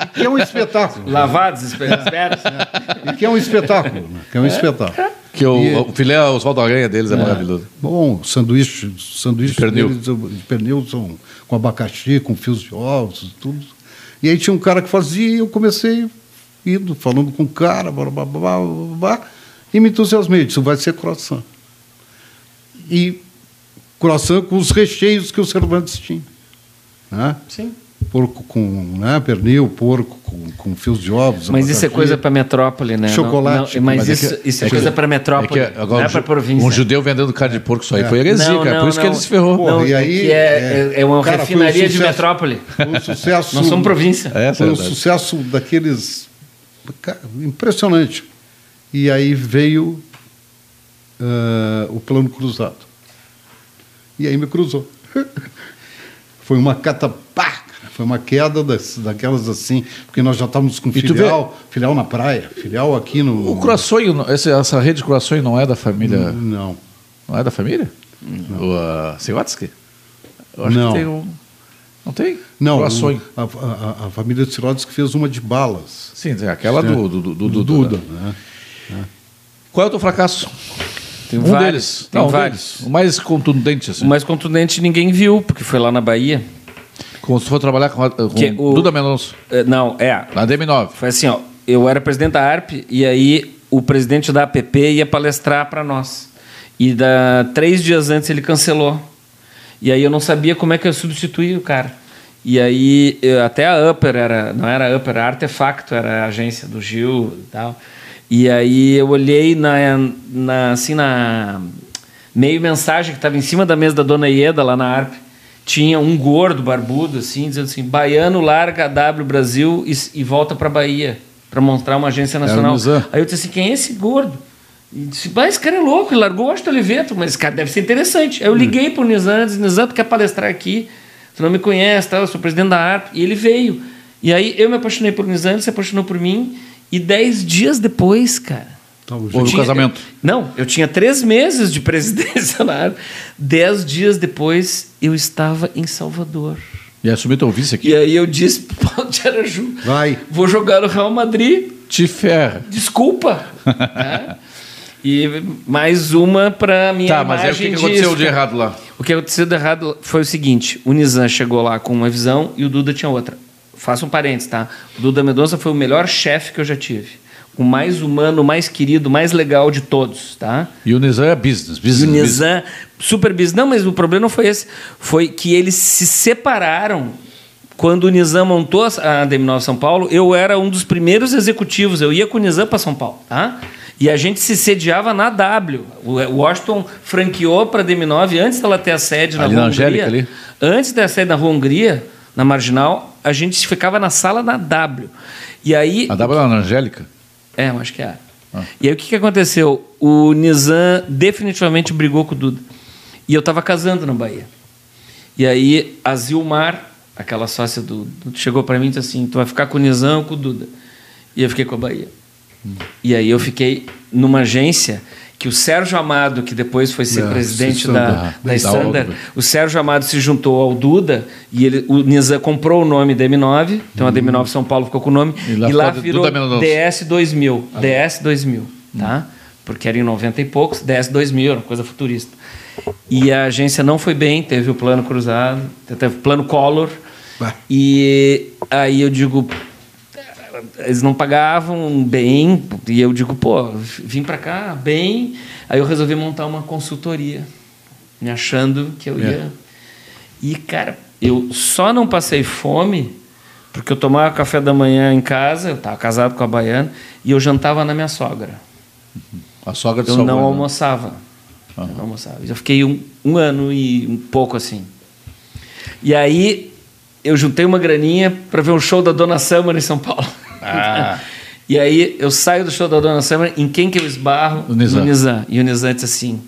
E que é um espetáculo. [laughs] Lavados, esperos. E que é um espetáculo. né? Que é um espetáculo. Que o, E- o filé Oswaldo Aranha deles é, maravilhoso. Bom, sanduíche, sanduíche De pernil. deles, de pernil são com abacaxi, com fios de ovos, tudo. E aí tinha um cara que fazia e eu comecei indo, falando com o cara, blá, blá, blá, blá, blá, e me entusiasmei. Disse, vai ser croissant. E croissant com os recheios que o Cervantes tinha. Né? Sim. Porco com né, pernil, porco com, com fios de ovos. Mas isso é coisa para metrópole, né? Não- Chocolate. não- mas, Mas é isso, que- isso é, é coisa para metrópole, É que agora não é um para província. Um judeu vendendo carne de porco, isso aí É. foi heresia, Não, cara. não, Por isso que não. ele se ferrou. Não, e é aí, que é, é, é uma cara, foi um refinaria de sucesso. metrópole. Foi um sucesso. Nós somos província. É, Foi um sucesso daqueles. cara, impressionante. E aí veio ah, o plano cruzado. E aí me cruzou. [laughs] Foi uma catapá, foi uma queda das, daquelas assim, porque nós já estávamos com E tu filial, filial na praia, filial aqui no. O croissant, essa, essa rede croissant não é da família. Não. Não é da família? O uh, Siwatsky? Eu acho Não. que tem um. Não tem? Não, o- a, a- a família de Sirotes que fez uma de balas. Sim, aquela do, do, do, do- Do do- Duda. né? Qual é o teu fracasso? Tem um vários, deles. tem não, vários. O mais contundente, assim. O mais contundente ninguém viu, porque foi lá na Bahia. Como se for trabalhar com, a- com Que o- Duda Melonço, É, Não, é. na DM9. Foi assim, ó. Eu era presidente da ARP e aí o presidente da APP ia palestrar para nós. E da, três dias antes ele cancelou. E aí eu não sabia como é que eu substituía o cara. E aí eu- até a Upper era, não era a Upper, era a Artefacto, era a agência do Gil e tal. E aí eu olhei na, na assim na meio mensagem que estava em cima da mesa da dona Ieda lá na ARP. Tinha um gordo barbudo assim, dizendo assim: "Baiano larga a W Brasil e, e volta para Bahia". para mostrar uma agência nacional. Aí eu disse assim, quem é esse gordo? E disse, mas esse cara é louco, ele largou o Washington Oliveto, mas esse cara deve ser interessante. Aí eu liguei pro Nizam, disse, Nizam, tu quer palestrar aqui? Tu não me conhece, tá? eu sou presidente da ARP. E ele veio. E aí eu me apaixonei por Nizam, ele se apaixonou por mim. E dez dias depois, cara... Houve um tinha- casamento. Não, eu tinha três meses de [laughs] presidência na ARP. Dez dias depois, eu estava em Salvador. E assumir teu vice aqui. E aí eu disse pro Paulo de Araju, Vai. vou jogar no Real Madrid, Te ferra. desculpa. [laughs] né? E mais uma para minha Tá, mas aí o que, que aconteceu de errado lá? O que aconteceu de errado foi o seguinte: o Nizam chegou lá com uma visão e o Duda tinha outra. Faça um parênteses, tá? O Duda Mendonça foi o melhor chefe que eu já tive. O mais humano, o mais querido, o mais legal de todos, tá? E o Nizam é business. E business, o business. Nizam, super business. Não, mas o problema não foi esse. Foi que eles se separaram. Quando o Nizam montou a DM9 São Paulo, eu era um dos primeiros executivos. Eu ia com o Nizam para São Paulo, tá? E a gente se sediava na W. O Washington franqueou para a DM9 antes dela ter a sede na Ali Rua na Angélica, Hungria. ali? Antes da sede na Rua Hungria, na Marginal, a gente ficava na sala na W. E aí A W na Angélica? é, eu acho que é. E aí o que, que aconteceu? O Nizam definitivamente brigou com o Duda. E eu estava casando na Bahia. E aí a Zilmar, aquela sócia do, chegou para mim e disse assim: tu vai ficar com o Nizam ou com o Duda? E eu fiquei com a Bahia. E aí eu fiquei numa agência que o Sérgio Amado, que depois foi ser presidente da, Da da Sander, Aldo. o Sérgio Amado se juntou ao Duda e ele, o Nizam comprou o nome da M9, então a DM9 São Paulo ficou com o nome, E lá e lá virou Duda Mendonça. DS 2000, DS 2000, tá? Porque era em 90 e poucos, DS 2000, era uma coisa futurista. E a agência não foi bem, teve o plano cruzado, teve o plano Collor, Bah. e aí eu digo, eles não pagavam bem, e eu digo, pô, vim pra cá bem, aí eu resolvi montar uma consultoria, me achando que eu ia. É. E, cara, eu só não passei fome porque eu tomava café da manhã em casa, eu estava casado com a baiana, e eu jantava na minha sogra. A sogra de Eu não né? almoçava. Eu não almoçava. Eu fiquei um, um ano e um pouco assim. E aí eu juntei uma graninha para ver um show da Dona Summer em São Paulo. Ah. [laughs] e aí eu saio do show da Dona Summer, em quem que eu esbarro? No Nizam. No Nizam. E o Nizam disse assim,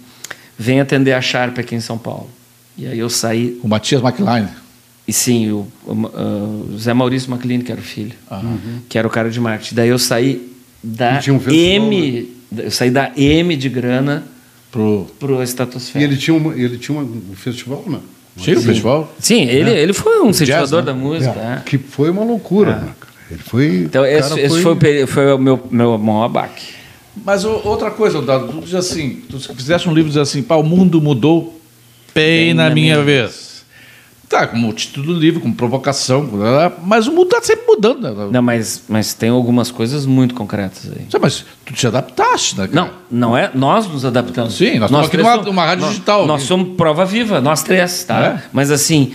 vem atender a Sharp aqui em São Paulo. E aí eu saí, O Matias McLean. e sim, o, o, o Zé Maurício McLean, que era o filho, que era o cara de marketing. Daí eu saí da E tinha um M, eu saí da M de grana Pro... pro E Estratosfera. ele tinha, uma, ele tinha uma- um festival, né? Chega o festival? Sim, ele, ele foi um incentivador né? da música. É, é. Que foi uma loucura, né, cara? Ele foi. Então, esse, esse foi, o peri- foi o meu, meu maior abaque. Mas o- outra coisa, Dado, tu diz assim, tu fizesse um livro diz assim, pá, o mundo mudou bem, na, minha vez. Tá, como o título do livro, como provocação, mas o mundo está sempre mudando. Né? Não, mas, mas tem algumas coisas muito concretas aí. Sabe, Mas tu te adaptaste, né? cara? Não, não é. Nós nos adaptamos. Sim, nós estamos aqui numa- somos- numa rádio nós- digital. Nós somos prova viva, nós três, tá? É? Mas assim,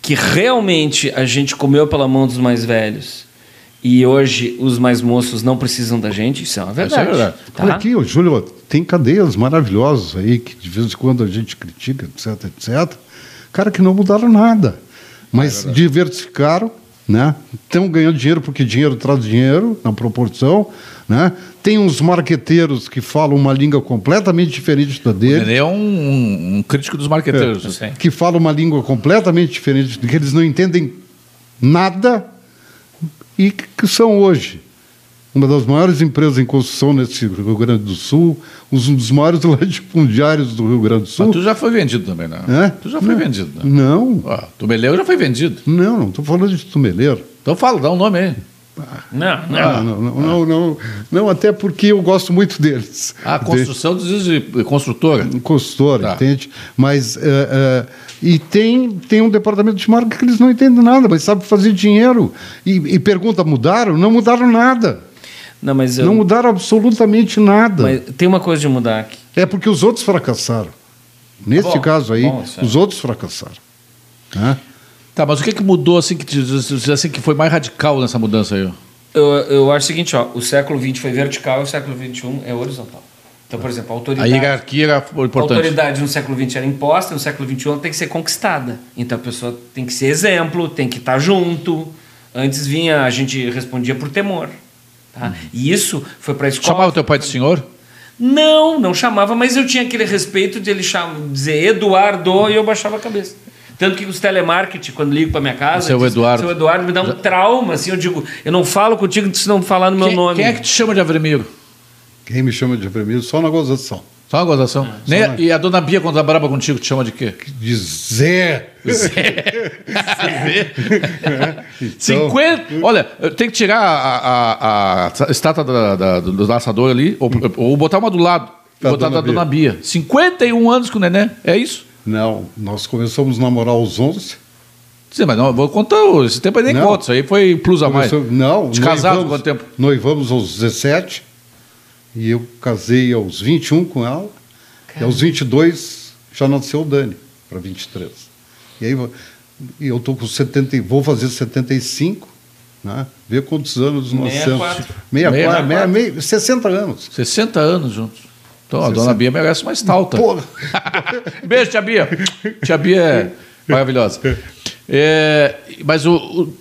que realmente a gente comeu pela mão dos mais velhos e hoje os mais moços não precisam da gente, isso é uma verdade. verdade. Tá? Olha aqui, ô, Júlio, tem cadeias maravilhosas aí que de vez em quando a gente critica, etc, etc. Cara, que não mudaram nada. Mas diversificaram, né? Estão ganhando dinheiro porque dinheiro traz dinheiro na proporção, né? Tem uns marqueteiros que falam uma língua completamente diferente da dele. Ele é um, um- um crítico dos marqueteiros. Eu sei. que falam uma língua completamente diferente, que eles não entendem nada e que são hoje uma das maiores empresas em construção nesse Rio Grande do Sul, um dos maiores [laughs] latifundiários do Rio Grande do Sul. Mas tu já foi vendido também, né? É? Tu já foi vendido, né? Não, Ó, Tumeleu já foi vendido. não, não estou falando de tumeleiro. Então fala, dá um nome aí. Não, não. Ah, não, não, não, não, não, até porque eu gosto muito deles. Ah, construção diz de construtora. de consultora, Tá. entende? Mas é, é, e tem tem um departamento de marketing que eles não entendem nada, mas sabe fazer dinheiro e, e pergunta mudaram? Não mudaram nada, Não, mas eu. não mudaram absolutamente nada. mas tem uma coisa de mudar aqui. É porque os outros fracassaram. Nesse Bom, caso aí, bom, é. os outros fracassaram. Né? Tá, mas o que, que mudou assim que, assim, que foi mais radical nessa mudança aí? Eu, eu acho o seguinte, ó, o século XX foi vertical e o século XXI é horizontal. Então, por exemplo, a A autoridade, hierarquia era a importante. autoridade no século XX era imposta, no século XXI ela tem que ser conquistada. Então a pessoa tem que ser exemplo, tem que estar junto. Antes vinha, a gente respondia por temor. Tá? E isso foi para a escola. Chamava teu pai de senhor? Não, não chamava, mas eu tinha aquele respeito de ele chamar, dizer Eduardo e eu baixava a cabeça. Tanto que os telemarketing, quando ligo para minha casa, Seu diz, Eduardo. seu Eduardo me dá um trauma, assim, eu digo, eu não falo contigo se não falar no meu quem, nome. quem é que te chama de Avremiro? Quem me chama de Fremiro só na gozação. Só uma gozação. Nem- só uma- E a dona Bia, quando tá braba contigo, te chama de quê? De Zé. [laughs] Então, 50. Olha, tem que tirar a, a- a estátua da- da- do laçador ali, ou, ou botar uma do lado. Da botar da dona Bia. 51 anos com o neném, é isso? Não, nós começamos a namorar aos 11. Sim, mas não, vou contar. Esse tempo aí nem Não. conta, isso aí foi plus a mais. Não, De casado, noivamos- quanto tempo? Noivamos aos 17 e eu casei aos 21 com ela. E aos 22 já nasceu o Dani, para 23. E aí e eu tô com 70, e- vou fazer 75, né? Ver quantos anos nós 64. temos. 64, 64. meia- meia- 60 anos. 60 anos juntos. Então a 60. dona Bia merece uma estalta. Porra. [laughs] Beijo, tia Bia. Tia Bia é [laughs] maravilhosa. É, mas o, o-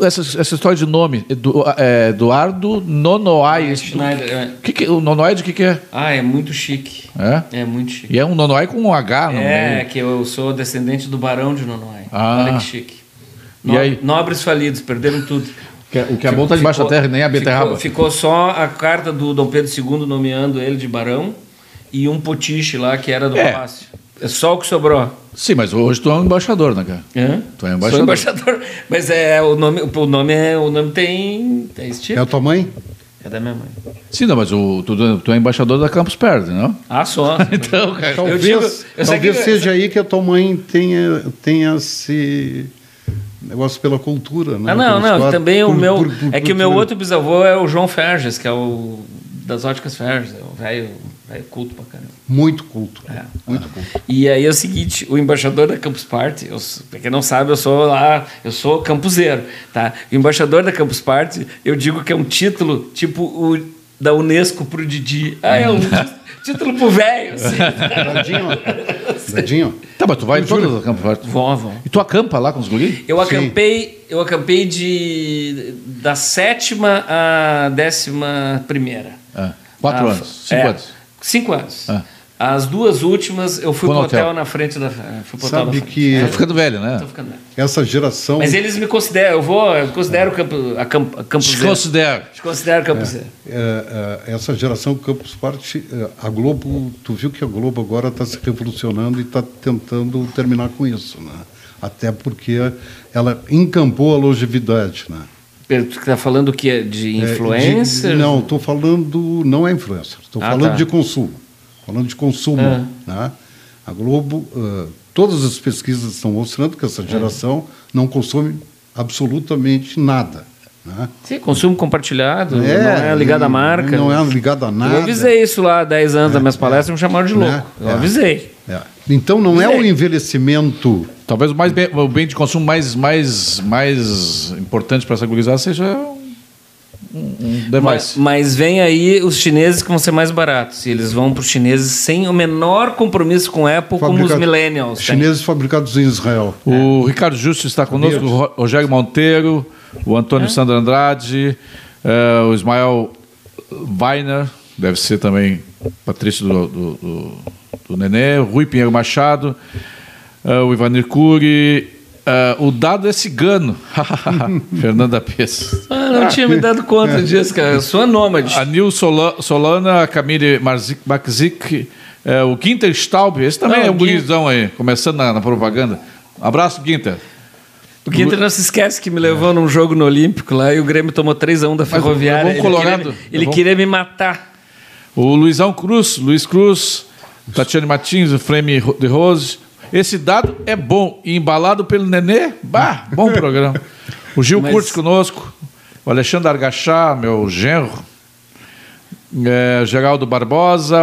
essa, essa história de nome, Edu, é, Eduardo Nonoai. isso- Schneider, é. que que- o Nonoai de que, que é? Ah, é muito chique. é? É muito chique. E é um Nonoai com um H no É, meio. que eu sou descendente do Barão de Nonoai. Ah. Olha que chique. E aí? Nobres falidos, perderam tudo. Que é- o que é bom tá debaixo da terra, nem a beterraba. ficou, ficou só a carta do Dom Pedro II nomeando ele de barão e um potiche lá que era do É. palácio. É só o que sobrou. Sim, mas hoje tu é um embaixador, né, cara? Hã? Tu é Sou embaixador. embaixador. [laughs] Mas é, o nome, o nome é, o nome tem, tem estilo. É a tua mãe? É da minha mãe. Sim, não, mas o, tu, tu é embaixador da Campus Party, não? Ah, só. [laughs] Então, cara. Talvez, digo- eu talvez que- seja aí que a tua mãe tenha, tenha esse negócio pela cultura, né? Ah, não, Pelos não. quadros, Também o por- meu. por- por- é que por- o meu por- outro bisavô é o João Ferges, que é o das óticas Ferges. É o velho velho culto pra caramba. Muito culto. É. Muito culto. E aí é o seguinte, o embaixador da Campus Party, eu, pra quem não sabe, eu sou lá, eu sou campuseiro, tá? O embaixador da Campus Party, eu digo que é um título tipo o da Unesco pro Didi. Ah, é um tí- [laughs] título pro velho, assim. Dadinho. Dadinho. Tá, mas tu vai em todas as Campus Party. Vó, vó. E tu acampa lá com os guris? Eu Sim. acampei, eu acampei de da sétima à décima primeira. Ah, quatro Ah, anos, cinco é, anos. Cinco anos. Ah. As duas últimas eu fui pro no hotel. hotel. na frente da. Fui pro Sabe que Tá ficando velho, né? Tô ficando velho. essa geração. Mas eles me consideram, eu vou, eu considero campo, a campo, a Te campuseiro. considero. Te considero campuseiro. é, é, essa geração Campus Party, é, a Globo, tu viu que a Globo agora está se revolucionando e está tentando terminar com isso, né? Até porque ela encampou a longevidade, né? Está falando o que? De É, influencer? de- não, estou falando, não é influencer, estou Ah, falando tá. de consumo. Falando de consumo. Ah. Né? A Globo, ah, todas as pesquisas estão mostrando que essa É. geração não consome absolutamente nada. Né? Sim, consumo compartilhado, não é ligado à marca. Não é ligado a nada. Eu avisei isso lá há 10 anos das minhas palestras, me chamaram de louco. Né? Eu É. avisei. É. Então não é o Avisei. envelhecimento. Talvez o, mais bem, o bem de consumo mais, mais, mais importante para essa gurizada seja um, device. Mas, mas vem aí os chineses que vão ser mais baratos. E eles vão para os chineses sem o menor compromisso com a Apple, como os millennials. Chineses fabricados em Israel. O Ricardo Justo está conosco, o Ro- Rogério Monteiro, o Antônio Sandro Andrade, eh, o Ismael Weiner, deve ser também Patrício do, do, do, do Nenê, Rui Pinheiro Machado, eh, o Ivanir Cury, eh, o Dado é cigano, [laughs] Fernanda Pes. Ah, não tinha me dado conta disso, cara. Eu sou a nômade. A Nil Sola- Solana, a Camille Marzik- Makzik, eh, o Ginter Staub, esse também Não, é um o gurizão aí, começando na, na propaganda. Abraço, Ginter. O Guinter não se esquece que me levou num jogo no Olímpico lá e o Grêmio tomou 3x1 da Ferroviária. um Colorado. Ele, queria, ele queria me matar. O Luizão Cruz, Luiz Cruz, Tatiane Martins, o Frame de Rose. Esse dado é bom. E embalado pelo Nenê, bah, bom programa. O Gil Mas- Curtis conosco. O Alexandre Argachá, meu genro. É, Geraldo Barbosa.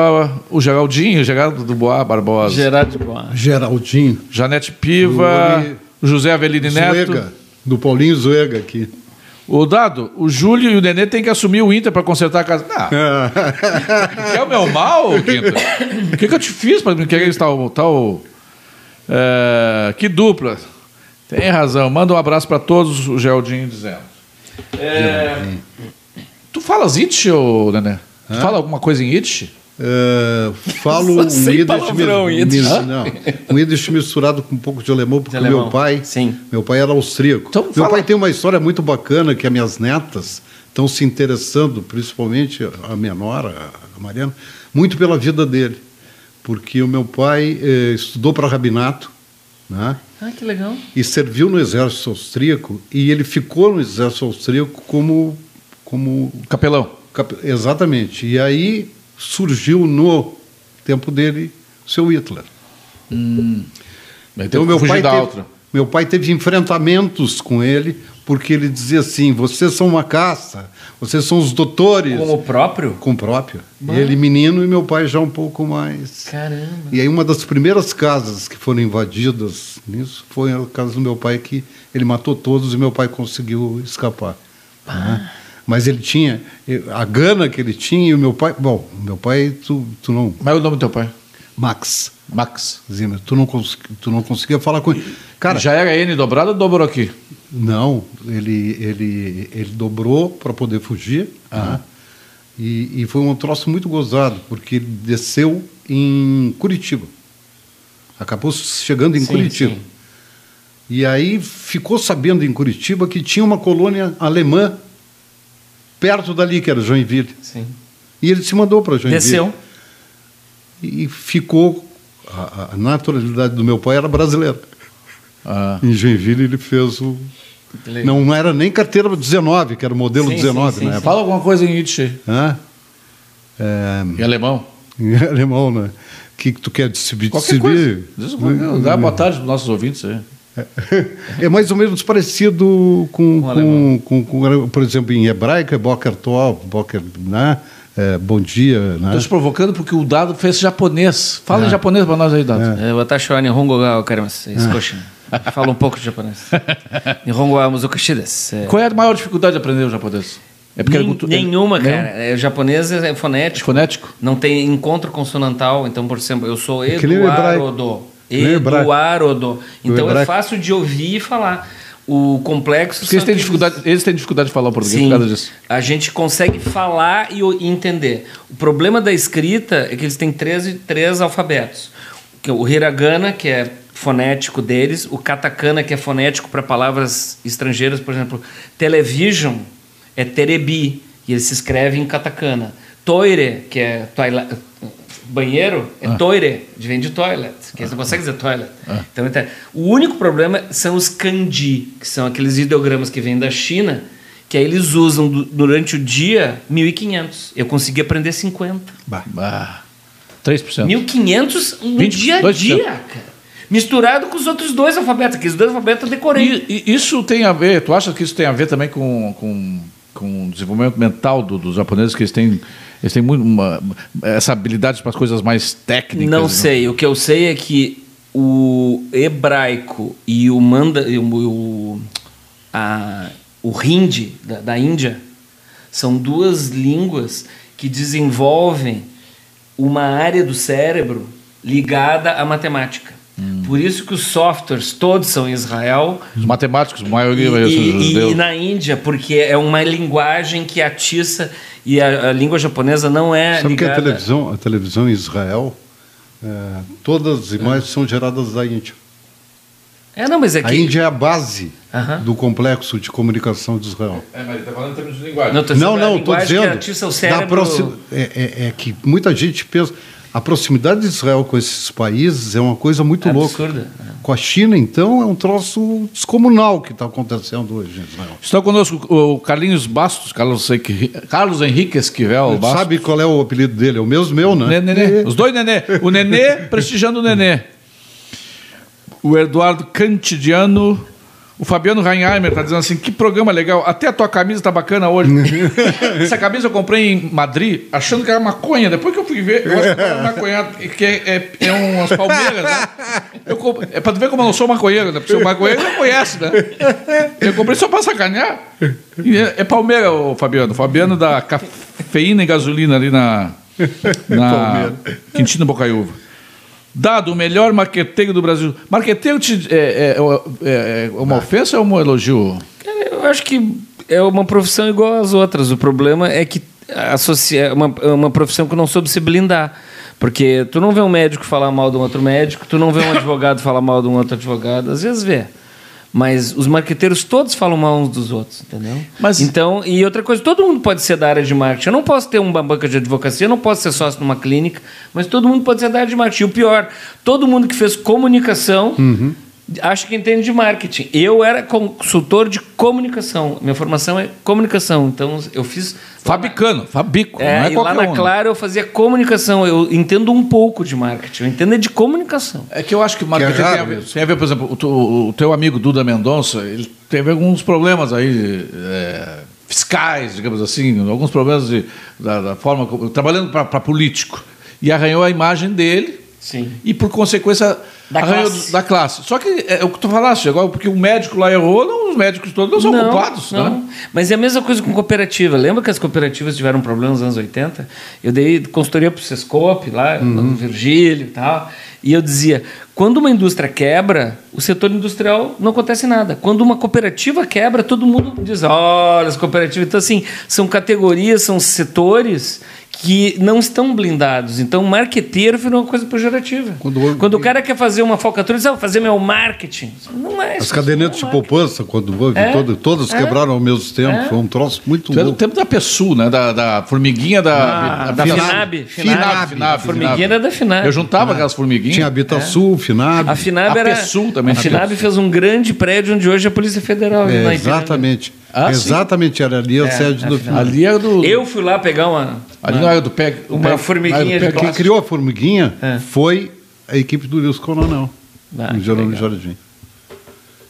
O Geraldinho, Geraldo do Boa Barbosa. Gerard de Boa. Geraldinho. Janete Piva. José Avelino Neto. Zuega. Do Paulinho Zuega aqui. O Dado, o Júlio e o Nenê têm que assumir o Inter para consertar a casa. Não. [laughs] É o meu mal, Quinta? O que, que eu te fiz para me querer tal. tal é, que dupla. Tem razão. Manda um abraço para todos, o Geraldinho dizendo. É, Tu falas Yiddish, ô Nené? Tu fala alguma coisa em Yiddish? É, falo um Yiddish, palavrão, mis- Yiddish. mis- não, um Yiddish misturado com um pouco de alemão, porque De alemão, meu pai, sim. meu pai era austríaco. Então, meu fala- pai tem uma história muito bacana que as minhas netas estão se interessando, principalmente a minha nora, a Mariana, muito pela vida dele, porque o meu pai eh, estudou para rabinato, né? Ah, que legal. e serviu no exército austríaco e ele ficou no exército austríaco como como Capelão. cap- exatamente e aí surgiu no tempo dele seu Hitler então meu pai da teve, outra. meu pai teve enfrentamentos com ele porque ele dizia assim vocês são uma caça vocês são os doutores Com o próprio? com o próprio ele menino e meu pai já um pouco mais Caramba. e aí uma das primeiras casas que foram invadidas nisso foi a casa do meu pai que ele matou todos e meu pai conseguiu escapar. né? Mas ele tinha a gana que ele tinha e o meu pai, bom, o meu pai tu, tu não Mas é o nome do teu pai? Max Max. Zimmer, tu não cons, tu não conseguia falar com ele. Cara, Já era N dobrado ou dobrou aqui? não, ele ele ele dobrou para poder fugir, né? E, e foi um troço muito gozado, porque ele desceu em Curitiba. Acabou chegando em Sim, Curitiba. sim. E aí ficou sabendo em Curitiba que tinha uma colônia alemã perto dali, que era Joinville. Sim. E ele se mandou para Joinville. Desceu. E ficou. A, a naturalidade do meu pai era brasileira. Ah. Em Joinville ele fez o. Legal. Não era nem carteira 19, que era o modelo Sim, 19 sim, sim, na sim. época. Fala alguma coisa em. Hã? É, Em alemão. [laughs] em alemão, né? O que, que tu quer distribuir? Qualquer coisa. Diz Dá boa tarde para os nossos ouvintes aí. É mais ou menos parecido com, Com com, com, com- por exemplo, em hebraico é Boker Tov, Boker, né? É, bom dia, né? Estou te provocando porque o Dado fez japonês. Fala É. em japonês para nós aí, Dado. É, Watashi wa Nihongo ga. Skoshi. Fala um pouco de japonês. [laughs] Nihongo wa muzukashi desu. É, Qual é a maior dificuldade de aprender o japonês? É porque nem- é nenhuma, é- cara. É, o japonês é É fonético. fonético? Não tem encontro consonantal. Então, por exemplo, eu sou É. Eduardo. Eduardo. Então é fácil de ouvir e falar. O complexo. Porque eles têm, dificuldade, eles têm dificuldade de falar o português Sim, por causa disso. a gente consegue falar e entender. O problema da escrita é que eles têm três, três alfabetos. É O hiragana, que é fonético deles, o katakana, que é fonético para palavras estrangeiras, por exemplo, television é terebi, e ele se escreve em katakana. Toire, que é banheiro, é toire, vem de toilet, que eles não conseguem dizer toilet. Então, então, o único problema são os kanji, que são aqueles ideogramas que vêm da China, que aí eles usam du- durante o dia 1500. Eu consegui aprender 50. Bah. Ah, 3%. 1500 no 20, dia a 2%. dia, cara. Misturado com os outros dois alfabetos. Aqueles dois alfabetos eu decorei. E, e isso tem a ver, tu acha que isso tem a ver também com, com, com o desenvolvimento mental do- dos japoneses, que eles têm, eles têm muito uma- essa habilidade para as coisas mais técnicas? Não né? sei. O que eu sei é que o hebraico e o manda, o, o, a, o hindi da, da Índia são duas línguas que desenvolvem uma área do cérebro ligada à matemática. Por isso que os softwares todos são em Israel Os matemáticos, a maioria e, ser e- judeu. e na Índia, porque é uma linguagem que atiça e a, a língua japonesa não é Sabe que a ligada... televisão, a televisão em Israel, é, todas as imagens são geradas da Índia. É, não, mas é A que... Índia é a base Aham. do complexo de comunicação de Israel. É, mas ele está falando em termos de linguagem. Não, Não, a estou dizendo. Que atiça o da cérebro... é, é- é que muita gente pensa. A proximidade de Israel com esses países é uma coisa muito louca. Absurda. Com a China, então, é um troço descomunal que está acontecendo hoje em Israel. Está conosco o Carlinhos Bastos, Carlos, Henrique- Carlos Henrique Esquivel Bastos. Sabe qual é o apelido dele? É o mesmo meu, né? Nenê. Os dois Nenê. O Nenê [laughs] prestigiando o Nenê. O Eduardo Cantidiano. O Fabiano Reinheimer está dizendo assim: que programa legal. Até a tua camisa tá bacana hoje. [laughs] Essa camisa eu comprei em Madrid, achando que era maconha. Depois que eu fui ver, eu acho que era maconha, que é, é, é umas palmeiras, né? Eu comp- É para tu ver como eu não sou maconheiro, né? Porque o maconheiro não conhece, né? Eu comprei só para sacanear. E é, é palmeira, o Fabiano. Fabiano da cafeína e gasolina ali na, na [laughs] Palmeira. Quintino Bocaiúva. Dado o melhor marqueteiro do Brasil. Marqueteiro te- é, é- é- é uma ofensa ou é um elogio? Cara, Eu acho que é uma profissão igual às outras. O problema é que associa, é uma, é uma profissão que não soube se blindar. Porque tu não vê um médico falar mal de um outro médico, tu não vê um [laughs] advogado falar mal de um outro advogado, às vezes vê. Mas os marqueteiros todos falam mal uns dos outros, entendeu? Mas- Então, e outra coisa, todo mundo pode ser da área de marketing. Eu não posso ter uma banca de advocacia, eu não posso ser sócio numa clínica, mas todo mundo pode ser da área de marketing. E o pior, todo mundo que fez comunicação acha que entende de marketing. Eu era consultor de comunicação. Minha formação é comunicação. Então, eu fiz. Fabicano, Fabico, É, não é e lá na um. né? Claro eu fazia comunicação. Eu entendo um pouco de marketing. Eu entendo é de comunicação. É que eu acho que o marketing raro tem, a ver, tem a ver, por exemplo, o, tu- o teu amigo Duda Mendonça, ele teve alguns problemas aí é, fiscais, digamos assim, alguns problemas de, da, da forma como, trabalhando para político e arranhou a imagem dele Sim. e por consequência Da classe. do- da classe. Só que é o que tu falaste agora, porque o médico lá errou, não, os médicos todos não são culpados, não. né? Mas é a mesma coisa com cooperativa. Lembra que as cooperativas tiveram um problema nos anos 80? Eu dei consultoria para o Sescope, lá Uhum. no Virgílio e tal. E eu dizia, quando uma indústria quebra, o setor industrial não acontece nada. Quando uma cooperativa quebra, todo mundo diz, olha, as cooperativas... Então, assim, são categorias, são setores que não estão blindados. Então, o marqueteiro virou uma coisa pejorativa. Quando- Quando, o cara quer fazer uma falcatrua, ele diz, ah, vou fazer meu marketing. Não é As cadernetas de é marketing. poupança, quando houve, É, todo- todas é. quebraram ao mesmo tempo. É. Foi um troço muito Tu é do louco. tempo da PSU, né? Da, da formiguinha da. Ah, da Finab. Finab. Finab, Finab, A formiguinha era da Finab. Eu juntava aquelas formiguinhas. Tinha a Habitasul, Finab. A Finab A era. PSUL também A. Finab fez um grande prédio onde hoje é a Polícia Federal. É, exatamente. Ah, sim. exatamente, era ali a É, sede a do Finab. Finab. Ali era do. Eu fui lá pegar uma. Ali não era do do Uma PEG, formiguinha do de. Quem criou a formiguinha É. foi a equipe do Wilson Coronel, Ah, no Jerônimo. Jardim.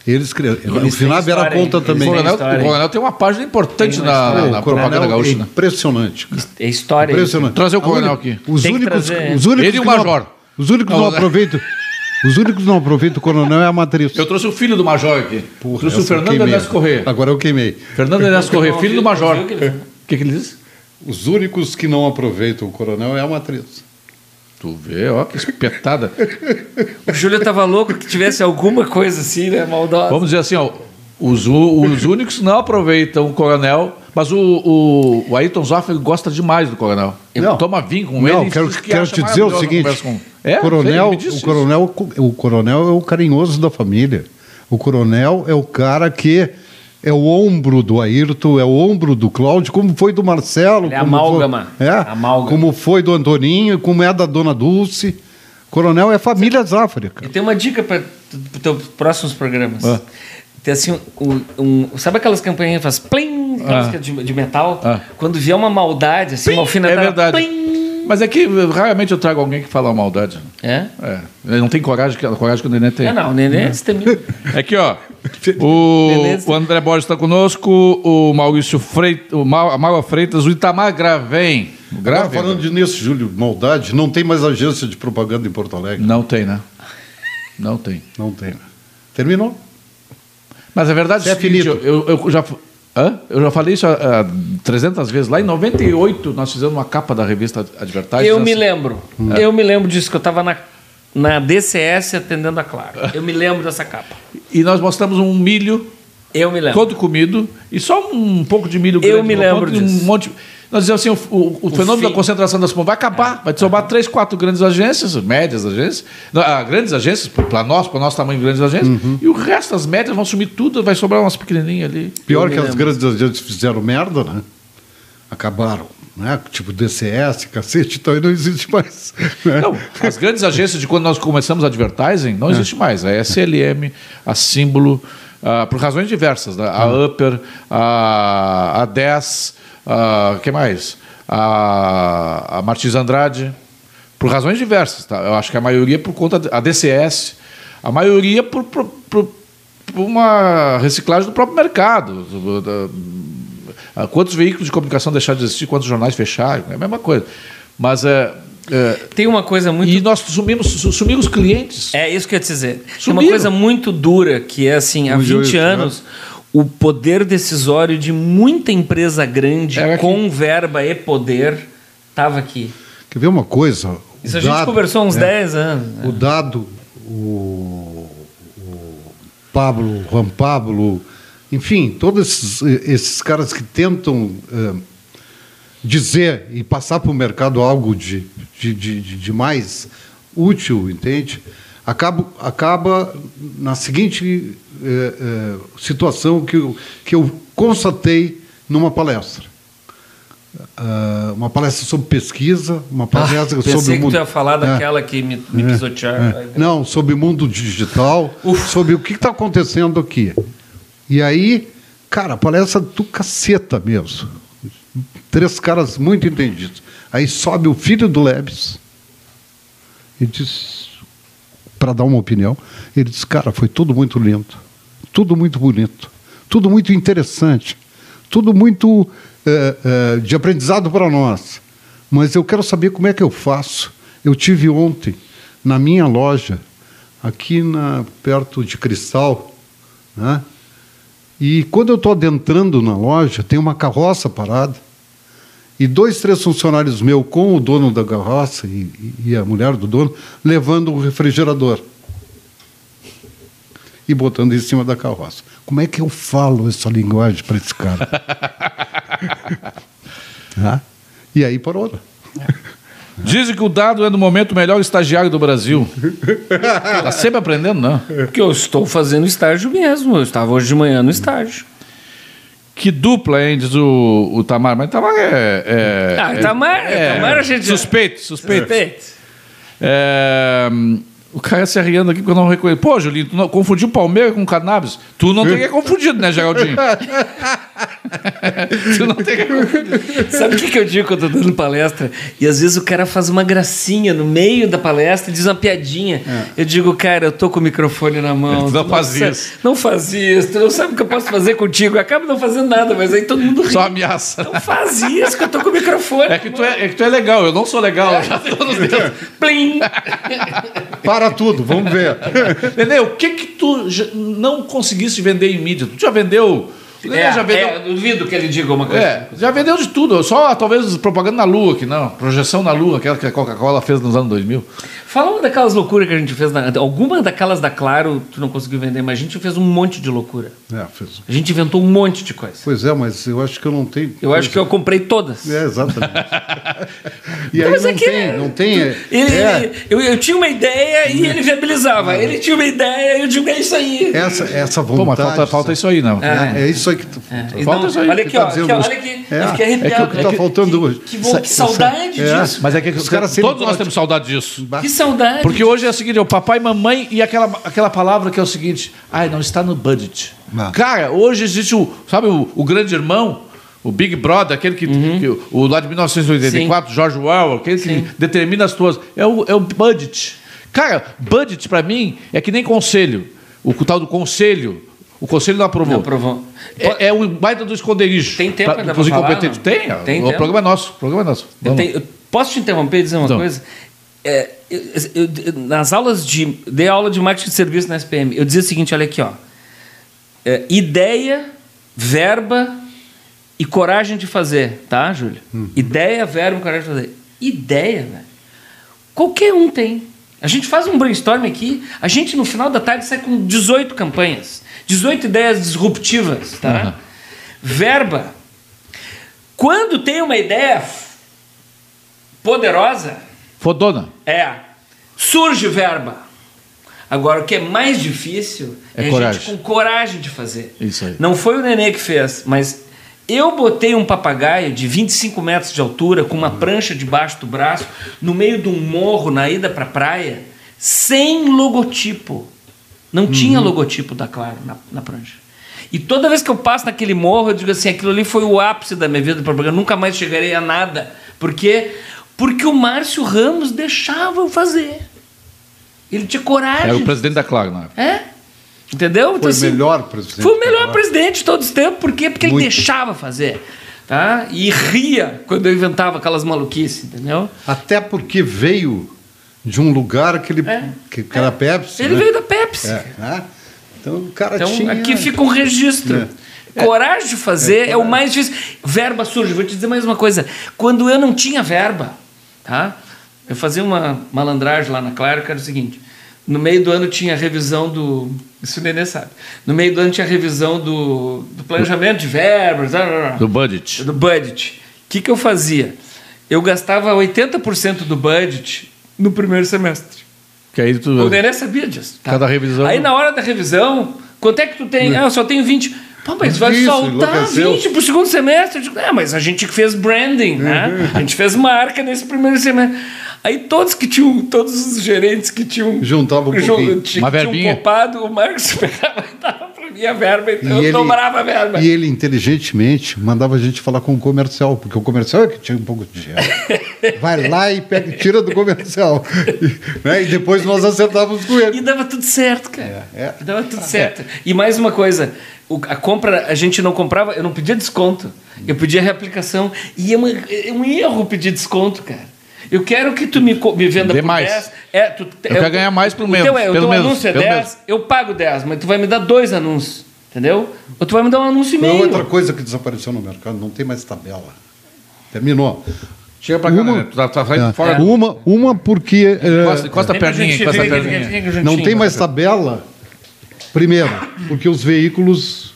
Eles criaram. Eles o Finab era? O também. Eles Coronel, o Coronel tem uma página importante Tem uma na, na o propaganda gaúcha, é né? impressionante. cara. É história. Impressionante. Trazer o Coronel aqui. Os Tem únicos, trazer. os únicos Ele e o que não- Major. Os únicos Não, não né? aproveitam. Os únicos que não aproveitam o Coronel é a matriz. Eu trouxe o filho do Major aqui. Porra, trouxe o Fernando. Ernesto Corrêa. Agora eu queimei. Fernando Porque Corrêa, filho do Major. O o que, que ele disse? Os únicos que não aproveitam o Coronel é a matriz. Tu vê, ó, que espetada. [laughs] O Júlio tava louco que tivesse alguma coisa assim, né? Maldosa. Vamos dizer assim, ó, os, os únicos não aproveitam o Coronel, mas o, o, o Ayrton Zoff gosta demais do Coronel. Ele Não. toma vinho com Não, ele. e quero, que quero te dizer o seguinte: com- É, coronel, sei, o, isso. coronel, o coronel é o carinhoso da família. O coronel é o cara que é o ombro do Ayrton, é o ombro do Cláudio, como foi do Marcelo. É como amálgama. Foi, é, Amálgama. como foi do Antoninho, como é da Dona Dulce. Coronel é família Zafra, cara. E tem uma dica para os teus próximos programas. Ah. Tem assim, um, um- sabe aquelas campanhas que faz plim, Ah. é de, de metal? Ah. Quando vier uma maldade, assim, uma É alfinetada, verdade. plim. Mas é que raramente eu trago alguém que fala maldade. É? É. Ele não tem coragem, que a coragem que o Nenê tem. É, não, o neném é destemido. [laughs] Aqui, ó. [laughs] O, Beleza. o André Borges está conosco, o Maurício Freitas, o Ma- a Maua Freitas, o Itamar Gravem. O Agora, Gravem? falando de nisso, Júlio, maldade, não tem mais agência de propaganda em Porto Alegre. Não tem, né? Não tem. Não tem. né? Terminou. Mas a verdade é, É o seguinte, finito. eu, eu já, hã? eu já falei isso há 300 vezes. Lá em 98, nós fizemos uma capa da revista Advertising. Eu me lembro. Eu me lembro disso, que eu estava na, na DCS atendendo a Claro. Eu me lembro dessa capa. E nós mostramos um milho Eu me lembro. todo comido e só um pouco de milho Eu grande me no lembro ponto e um disso. monte. Nós dizemos assim, o, o- o fenômeno fim. da concentração das vai acabar, vai sobrar três, quatro grandes agências, médias agências, não, ah, grandes agências, para nós, para o nosso tamanho, grandes agências, Uhum. e o resto, as médias, vão sumir tudo, vai sobrar umas pequenininhas ali. Pior que me as lembro. grandes agências fizeram merda, né? Acabaram. Né? Tipo DCS, cacete, então aí não existe mais. né? Não, as grandes agências de quando nós começamos a advertising não existe mais. A SLM, a Símbolo, ah, por razões diversas. né? A Upper, a, a 10, a que mais? A, a Martins Andrade, por razões diversas. Tá? Eu acho que a maioria por conta da DCS, a maioria por, por, por- por uma reciclagem do próprio mercado. do- ah, Quantos veículos de comunicação deixaram de existir, quantos jornais fecharam, é a mesma coisa. Mas é, é, Tem uma coisa muito. e nós sumimos, su- sumimos os clientes. É isso que eu ia te dizer. Tem uma Sumiram. coisa muito dura que é assim, há Um 20 jeito, né? O poder decisório de muita empresa grande com verba e poder estava aqui. Quer ver uma coisa? Isso O a gente conversou há uns é, 10 anos. né? O dado, o, o Pablo, Juan Pablo enfim, todos esses, esses caras que tentam eh, dizer e passar para o mercado algo de, de, de, de mais útil, entende? Acaba, acaba na seguinte eh, eh, situação que eu, que eu constatei numa palestra. Uh, uma palestra sobre pesquisa, uma palestra ah, sobre pensei o mundo. que tu ia falar daquela que me, me pisotearam. É. Não, sobre o mundo digital, [laughs] Uf. sobre o que está acontecendo aqui. E aí, cara, palestra do caceta mesmo. Três caras muito entendidos. Aí sobe o filho do Lebes e diz, para dar uma opinião, ele diz, cara, foi tudo muito lindo, tudo muito bonito, tudo muito interessante, tudo muito é, é, de aprendizado para nós. Mas eu quero saber como é que eu faço. Eu tive ontem na minha loja, aqui na, perto de Cristal, né? e quando eu estou adentrando na loja, tem uma carroça parada, e dois, três funcionários meus com o dono da carroça e, e a mulher do dono levando o refrigerador e botando em cima da carroça. Como é que eu falo essa linguagem para esse cara? [laughs] ah, e aí parou. Dizem que o dado é no momento o melhor estagiário do Brasil. Está sempre aprendendo, não? Porque eu estou fazendo estágio mesmo. Eu estava hoje de manhã no estágio. Que dupla, hein, diz o, o Tamar. Mas Tamar é. é Ah, é- Tamar, é- Tamar a gente. Suspeito, suspeito. Respeito. É, o cara se arriando aqui porque eu não reconheço. Pô, Julinho, tu não, confundiu Palmeiras com cannabis? Tu não teria confundido, né, Geraldinho? [laughs] tu não teria confundido. Sabe o que, que eu digo quando eu tô dando palestra? E às vezes o cara faz uma gracinha no meio da palestra e diz uma piadinha. Eu digo, cara, eu tô com o microfone na mão. É. Tu não faz isso. Não faz isso. Tu não sabe o que eu posso fazer contigo. Eu acabo não fazendo nada, mas aí todo mundo ri. Só ameaça. Não faz isso que eu tô com o microfone. É que, tu é, é que tu é legal, eu não sou legal. eu já tô nos dedos. Plim! Para tudo, vamos ver. [laughs] Nenê, o que que tu não conseguiste vender em mídia? Tu já vendeu... É, já vendeu... é, duvido que ele diga uma coisa. É, já vendeu de tudo. Só talvez propaganda na Lua, que não. Projeção na Lua, aquela que a Coca-Cola fez nos anos 2000. Fala uma daquelas loucuras que a gente fez. Na, alguma daquelas da Claro tu não conseguiu vender, mas a gente fez um monte de loucura. É, fez. A gente inventou um monte de coisa. Pois é, mas eu acho que eu não tenho. Eu acho que eu comprei todas. É, exatamente. [laughs] e aí Mas não, é que- tem, não tem. é- Ele, é, ele- eu, eu tinha uma ideia e ele viabilizava. Ele tinha uma ideia e eu digo, é isso aí. essa, essa vontade. Pô, mas falta, falta isso aí, não. É, é isso aí que tu. É, Falta não, isso aí olha que aqui, tá ó, dizendo. aqui, ó, olha aqui. É, eu fiquei é que o que tá faltando hoje. Que, bom, que saudade É. disso. Mas é que Os caras todos nós temos saudade disso. Que saudade. Porque hoje é o seguinte, é o papai, mamãe e aquela, aquela palavra que é o seguinte, ai, não está no budget. Ah. Cara, hoje existe o, sabe, o, o grande irmão, o Big Brother, aquele que, que- o lá de 1984, George Orwell, aquele que Sim. determina as tuas, é o, é o budget. Cara, budget pra mim é que nem conselho. O tal do conselho, o conselho não aprovou. Não aprovou. É, é um baita do esconderijo. Tem tempo ainda pra falar? Tem, Tem o tempo. programa é nosso. O programa é nosso. Tenho- posso te interromper e dizer uma Então. coisa? É, eu- eu- eu- nas aulas de. Dei aula de marketing de serviço na SPM. Eu dizia o seguinte: olha aqui, ó. É, ideia, verba e coragem de fazer, tá, Júlio? Ideia, verba e coragem de fazer. Ideia, velho. Qualquer um tem. A gente faz um brainstorm aqui, a gente no final da tarde sai com 18 campanhas, 18 ideias disruptivas, tá? Aham. Verba. Quando tem uma ideia poderosa, Fodona. é, surge verba. Agora, o que é mais difícil É é, a coragem. gente com coragem de fazer. Isso aí. Não foi o Nenê que fez, mas eu botei um papagaio de 25 metros de altura, com uma prancha debaixo do braço, no meio de um morro na ida para a praia, sem logotipo. Não tinha Uhum. logotipo da Claro na, na prancha. E toda vez que eu passo naquele morro, eu digo assim: aquilo ali foi o ápice da minha vida de propaganda, nunca mais chegarei a nada. Por quê? Porque o Márcio Ramos deixava eu fazer. Ele tinha coragem. Era o presidente da Claro, na época. É? Entendeu? Então, Foi assim, o melhor presidente. Foi o melhor presidente de todos os tempos. Por quê? Porque ele Muito. deixava fazer. Tá? E ria quando eu inventava aquelas maluquices, entendeu? Até porque veio de um lugar que ele. É. que, que era Pepsi. Ele né? veio da Pepsi. É, né? Então o cara Então, tinha. aqui fica um registro. Coragem de fazer é, o mais difícil. Verba surge. Vou te dizer mais uma coisa. Quando eu não tinha verba, tá? Eu fazia uma malandragem lá na Claro, que era o seguinte. No meio do ano tinha a revisão do. Isso o Nenê sabe. No meio do ano tinha a revisão do, do planejamento de verbas, Do budget. do budget. O que, que eu fazia? Eu gastava 80% do budget no primeiro semestre. Que aí tu. O Nenê sabia disso. tá? Cada revisão- Aí na hora da revisão, quanto é que tu tem? Ah, eu só tenho 20. Pô, mas vai Isso, soltar enlouqueceu. 20 pro segundo semestre. Eu digo, é, mas a gente que fez branding, né? A gente fez marca nesse primeiro semestre. Aí todos que tinham, todos os gerentes que tinham. Juntavam um pouquinho. Uma que tinham verbinha. poupado, o Marcos [laughs] pegava e pra mim a verba, então E eu ele- dobrava a verba. E ele inteligentemente mandava a gente falar com o comercial, porque o comercial é que tinha um pouco de dinheiro. Vai lá e pega, tira do comercial. E, [laughs] né, e depois nós acertávamos com E ele. dava tudo certo, cara. É, é. E dava tudo certo. E mais uma coisa, a compra a gente não comprava, eu não pedia desconto. Eu pedia reaplicação. E é, uma- é um erro pedir desconto, cara. Eu quero que tu me, me venda Dê por mais. 10. É, tu, Eu quero ganhar mais pelo o menos, Teu, é, o pelo teu menos, anúncio é pelo 10, menos. eu pago 10, mas tu vai me dar dois anúncios. Entendeu? Ou tu vai me dar um anúncio e Foi meio. outra coisa que desapareceu no mercado, não tem mais tabela. Terminou. Chega pra cá, Uma- né? Tu tá, tá saindo É, fora. Uma, uma porque é, Encosta, encosta a perninha, encosta a perninha. não tem mais tabela. Primeiro, porque os veículos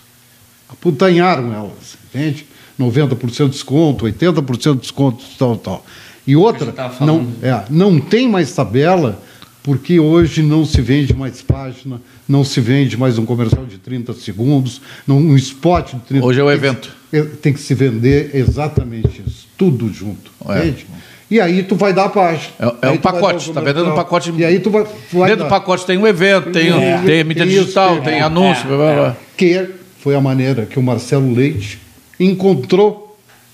aputanharam elas, entende? 90% de desconto, 80% de desconto, tal, tal. E outra, não, é, não tem mais tabela porque hoje não se vende mais página, não se vende mais um comercial de 30 segundos, não, um spot de 30 Hoje é o que- evento. é, Tem que se vender exatamente isso, tudo junto, É. entende? E aí tu vai dar a página. É- é um pacote, o tá vendendo um pacote- E aí tu vai, tu vai Dentro do dar. pacote tem um evento, tem, um- É. tem mídia Tem isso, digital, tem- tem é, anúncio, blá, blá, blá. que foi a maneira que o Marcelo Leite encontrou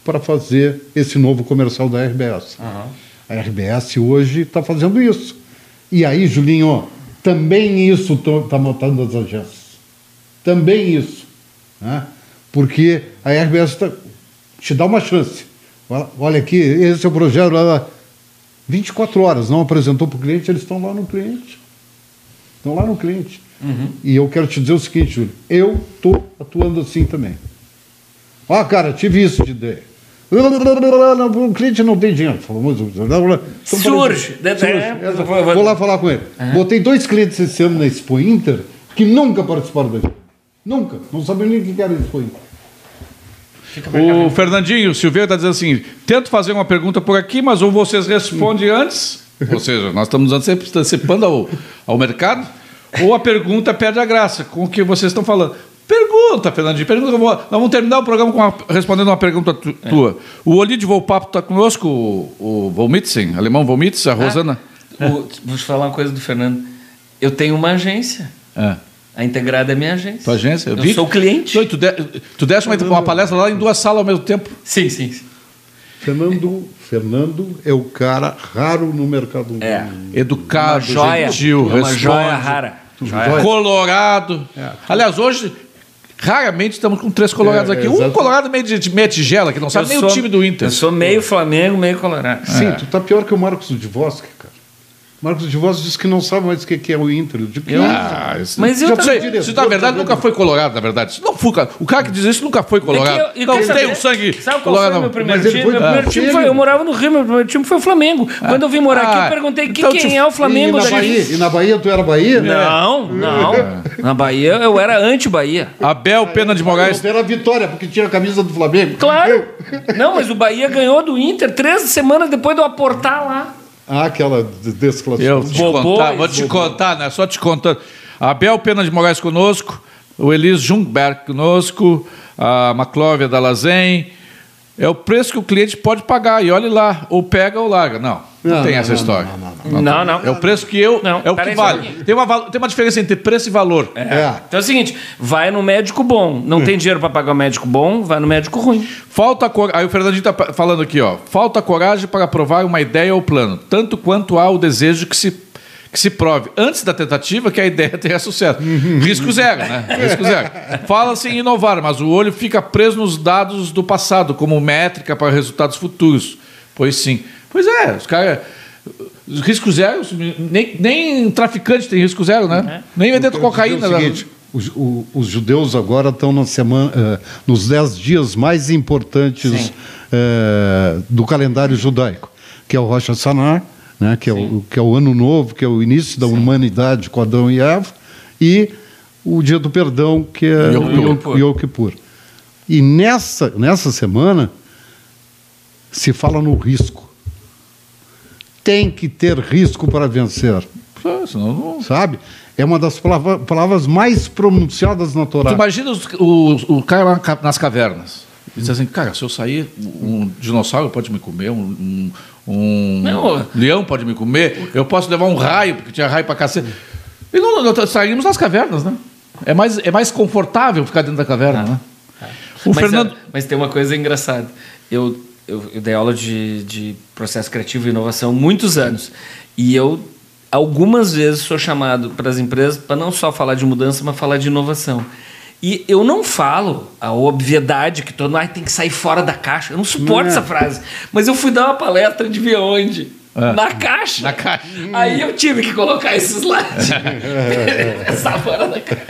para fazer esse novo comercial da RBS. A RBS hoje está fazendo isso. E aí, Julinho, também isso está matando as agências. Também isso. né? Porque a RBS tá- te dá uma chance. Olha- aqui, esse é o projeto. Ela, 24 horas, não apresentou para o cliente, eles estão lá no cliente. Estão lá no cliente. E eu quero te dizer o seguinte, Júlio, eu estou atuando assim também. Ó, cara, tive isso de ideia. O cliente não tem dinheiro. Famoso. Surge. né? Surge. É, Essa- vou- lá falar com ele. Botei dois clientes esse ano na Expo Inter que nunca participaram da Expo. Nunca. Não sabiam nem o que era Expo Inter. O Fernandinho Silveira está dizendo assim: tento fazer uma pergunta por aqui, mas ou vocês respondem antes, ou seja, nós estamos antecip- antecipando ao, ao mercado, ou a pergunta perde a graça com o que vocês estão falando. Pergunta, Fernandinho, pergunta. eu vou- nós vamos terminar o programa com uma- respondendo uma pergunta tu- tua. O Olid Volpapo está conosco, o, o Volmitzen, alemão Volmitz, a Rosana. O- vou te falar uma coisa do Fernando. Eu tenho uma agência. É. A Integrada é minha agência. Tua agência? Eu, vi. sou cliente. Tu, tu, de, tu deste uma, uma palestra lá em duas salas ao mesmo tempo. Sim, sim. sim. Fernando, Fernando é o cara raro no mercado. É. Educado, Uma joia. gentil, É uma responde. joia rara. Joia. Colorado. É. Aliás, hoje, raramente estamos com três colorados É, aqui. é, Um colorado meio de, de meia tigela, que não sabe Eu nem sou- o time do Inter. Eu sou meio Flamengo, meio Colorado. Sim, tu tá pior que o Marcos Divosky, cara. Marcos Divosky disse que não sabe mais o que que é o Inter. Eu digo, Ah, isso, Mas eu também- sei, isso na verdade nunca foi colorado, na verdade. Isso não foi, cara. o cara que diz isso nunca foi colorado. É eu- não tem saber- um sangue Sabe qual colorado. foi o meu primeiro Mas time? foi- Meu primeiro Ah, time ele- foi, eu morava no Rio, meu primeiro time foi o Flamengo. Quando eu vim morar aqui, Ah, eu perguntei que então quem tu- é o E Flamengo na. Bahia, e na Bahia tu era Bahia? Não, não. Na Bahia eu era anti-Bahia. Abel Pena de Moraes. Era a vitória, porque tinha a camisa do Flamengo. Claro. Não, mas o Bahia ganhou do Inter três semanas depois de eu aportar lá. Ah, aquela de- Eu desclassificação. Bobões, contar, vou te contar, né? Só te contando. Abel Pena de Moraes conosco, o Elis Jungberg conosco, a Maclóvia da Lazen. É o preço que o cliente pode pagar. E olhe lá, ou pega ou larga. Não, não, Não, tem não, essa não, história. não, Não, não. É o preço que eu. Não, é o que vale. Tem uma, tem uma diferença entre preço e valor. É. Então é o seguinte, vai no médico bom. Não tem dinheiro para pagar o médico bom, vai no médico ruim. Falta cor... Aí o Fernandinho está falando aqui, ó. Falta coragem para provar uma ideia ou plano, tanto quanto há o desejo que se, que se prove antes da tentativa que a ideia [laughs] tenha sucesso. Risco zero, né? Risco zero. Fala-se em inovar, mas o olho fica preso nos dados do passado, como métrica para resultados futuros. Pois sim. Pois é, os caras. Risco zero, nem, nem traficante tem risco zero, né? Nem vendendo cocaína. É o né? seguinte, os, o- os judeus agora estão na semana, eh, nos dez dias mais importantes eh, do calendário judaico, que é o Rosh Hashanah, né? que, é o, que é o ano novo, que é o início da humanidade com Adão e Eva, e o dia do perdão, que é Yom o Yom Kippur. E nessa, nessa semana se fala no risco. Tem que ter risco para vencer, sabe? É uma das palavra- palavras mais pronunciadas na Torá. Tu imagina os- o, o cara lá nas cavernas. Ele diz assim, cara, se eu sair, um dinossauro pode me comer, um, um- um Não. leão pode me comer, eu posso levar um raio, porque tinha raio pra cacete. E não, não, saímos nas cavernas, né? É mais, é mais confortável ficar dentro da caverna, né? O mas, Fernando... ah, mas tem uma coisa engraçada. Eu, eu, eu dei aula de, de processo criativo e inovação muitos anos. E eu, algumas vezes, sou chamado para as empresas para não só falar de mudança, mas falar de inovação. E eu não falo a obviedade que todo mundo "Ai, tem que sair fora da caixa. Eu não suporto é. essa frase. Mas eu fui dar uma palestra de ver onde? É. Na caixa. Na caixa. Aí eu tive que colocar esse slide. [laughs] Sai fora da caixa.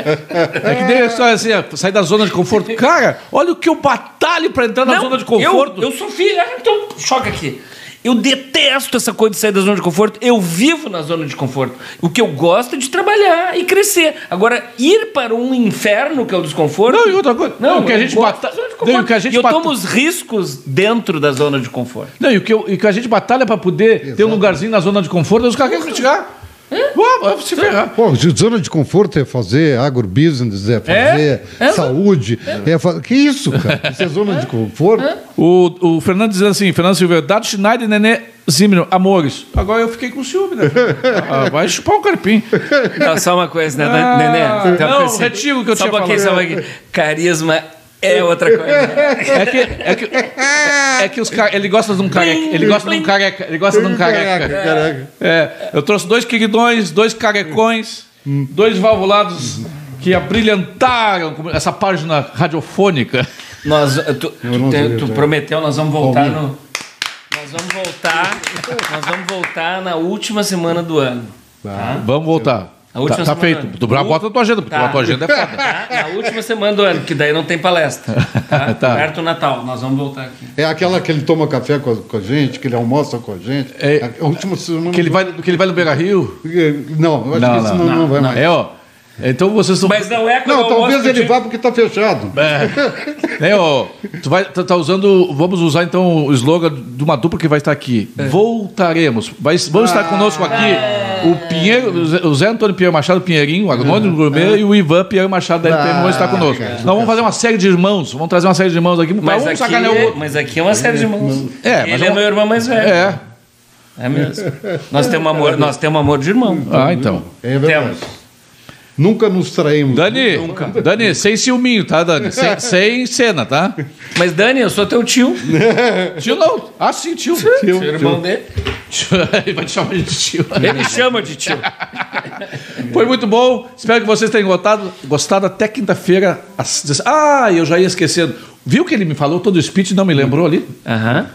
É que nem a história assim, sair da zona de conforto. Cara, olha o que eu batalho pra entrar na Não, zona de conforto. Eu, eu sou filho. Ah, Então, choca aqui. Eu detesto essa coisa de sair da zona de conforto. Eu vivo na zona de conforto. O que eu gosto é de trabalhar e crescer. Agora, ir para um inferno, que é o desconforto. Não, e outra coisa. Não, o que a gente gosto bata- não, e o que a gente E eu bata- tomo os riscos dentro da zona de conforto. Não, e o que, eu- e que a gente batalha pra poder ter um lugarzinho na zona de conforto, os caras querem criticar. Vai se ferrar. Pô, zona de conforto é fazer agrobusiness, é fazer É? saúde. É. fa- Que isso, cara? Isso é zona de conforto? O, o Fernando dizendo assim, Fernando Silveira, Dado Schneider, Nenê Zimmermann, amores. Agora eu fiquei com ciúme, né? Ah, vai chupar um carpim. Não, só uma coisa, né, Ah, Nenê? Uma não, assim. retiro o que eu só tinha falado. Só um pouquinho. Carisma é outra coisa. É que, é que, é que os caras. Ele gosta de um careca. Ele gosta de um careca. Ele gosta de um careca. Caraca. É, eu trouxe dois queridões, dois carecões, dois valvulados que abrilhantaram essa página radiofônica. Nós, tu, tu, tu eu- prometeu, nós vamos voltar no. Nós vamos voltar. nós vamos voltar na última semana do ano. Tá? Vamos voltar. A última Tá, tá semana. feito. Tu bota na tua agenda, porque Tá. a tua agenda é [laughs] foda. Tá? Na última semana do ano, que daí não tem palestra. Tá? [laughs] Tá. Perto do Natal, nós vamos voltar aqui. É aquela que ele toma café com a, com a gente, que ele almoça com a gente. É. a última semana. Que ele vai, que ele vai no Beira Rio. Não, eu acho Não, que isso não, não, não vai mais. É, ó. Então vocês estão. Mas não é quando Não, talvez ele vá porque está fechado. É. Né, ó, tu vai tá, tá usando, vamos usar então o slogan de uma dupla que vai estar aqui. É. Voltaremos. Vai, vão estar conosco aqui o Pinheiro, o Zé- o Zé Antônio Pinheiro Machado Pinheirinho, o Agnônimo Gourmet e o Ivan Pinheiro Machado da LPM vão estar Ah, conosco. cara. Nós vamos fazer uma série de irmãos, vamos trazer uma série de irmãos aqui Mas um aqui, outro. mas aqui é uma série de irmãos. É, mas Ele é é uma- meu irmão mais velho. É. É mesmo. Nós temos amor, nós temos amor de irmão. Ah, então. É verdade. Temos. Nunca nos traímos. Dani, Dani, sem ciúminho, tá, Dani? Sem, [laughs] sem cena, tá? Mas Dani, eu sou teu tio. [laughs] Tio não. Ah, sim, tio. Tio, Sou irmão dele. Ele vai te chamar de tio. Ele me chama de tio. [laughs] Foi muito bom. Espero que vocês tenham gostado. Gostado até quinta-feira. às Ah, eu já ia esquecendo. Viu que ele me falou todo o speech e não me lembrou ali? Aham.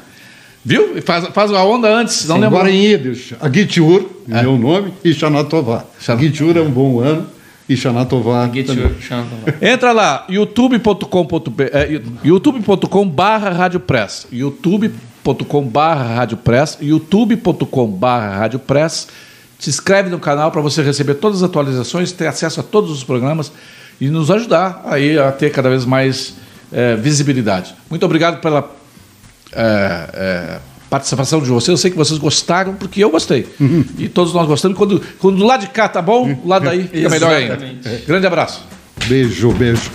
Viu? Faz, faz a onda antes, não lembrou. Agora em Yiddish, Agitiur, meu nome, e Shanatová. Shana- Agitiur é um bom ano, e your chama. Entra lá, youtube.com.br é, youtube.com barra Rádio Press. youtube.com barra Rádio Press. youtube.com barra Rádio Press. Se inscreve no canal para você receber todas as atualizações, ter acesso a todos os programas e nos ajudar aí a ter cada vez mais eh, visibilidade. Muito obrigado pela eh, eh, participação de vocês. Eu sei que vocês gostaram, porque eu gostei. E todos nós gostamos. Quando, quando do lado de cá tá bom, o lado daí fica melhor ainda. Grande abraço. Beijo, beijo.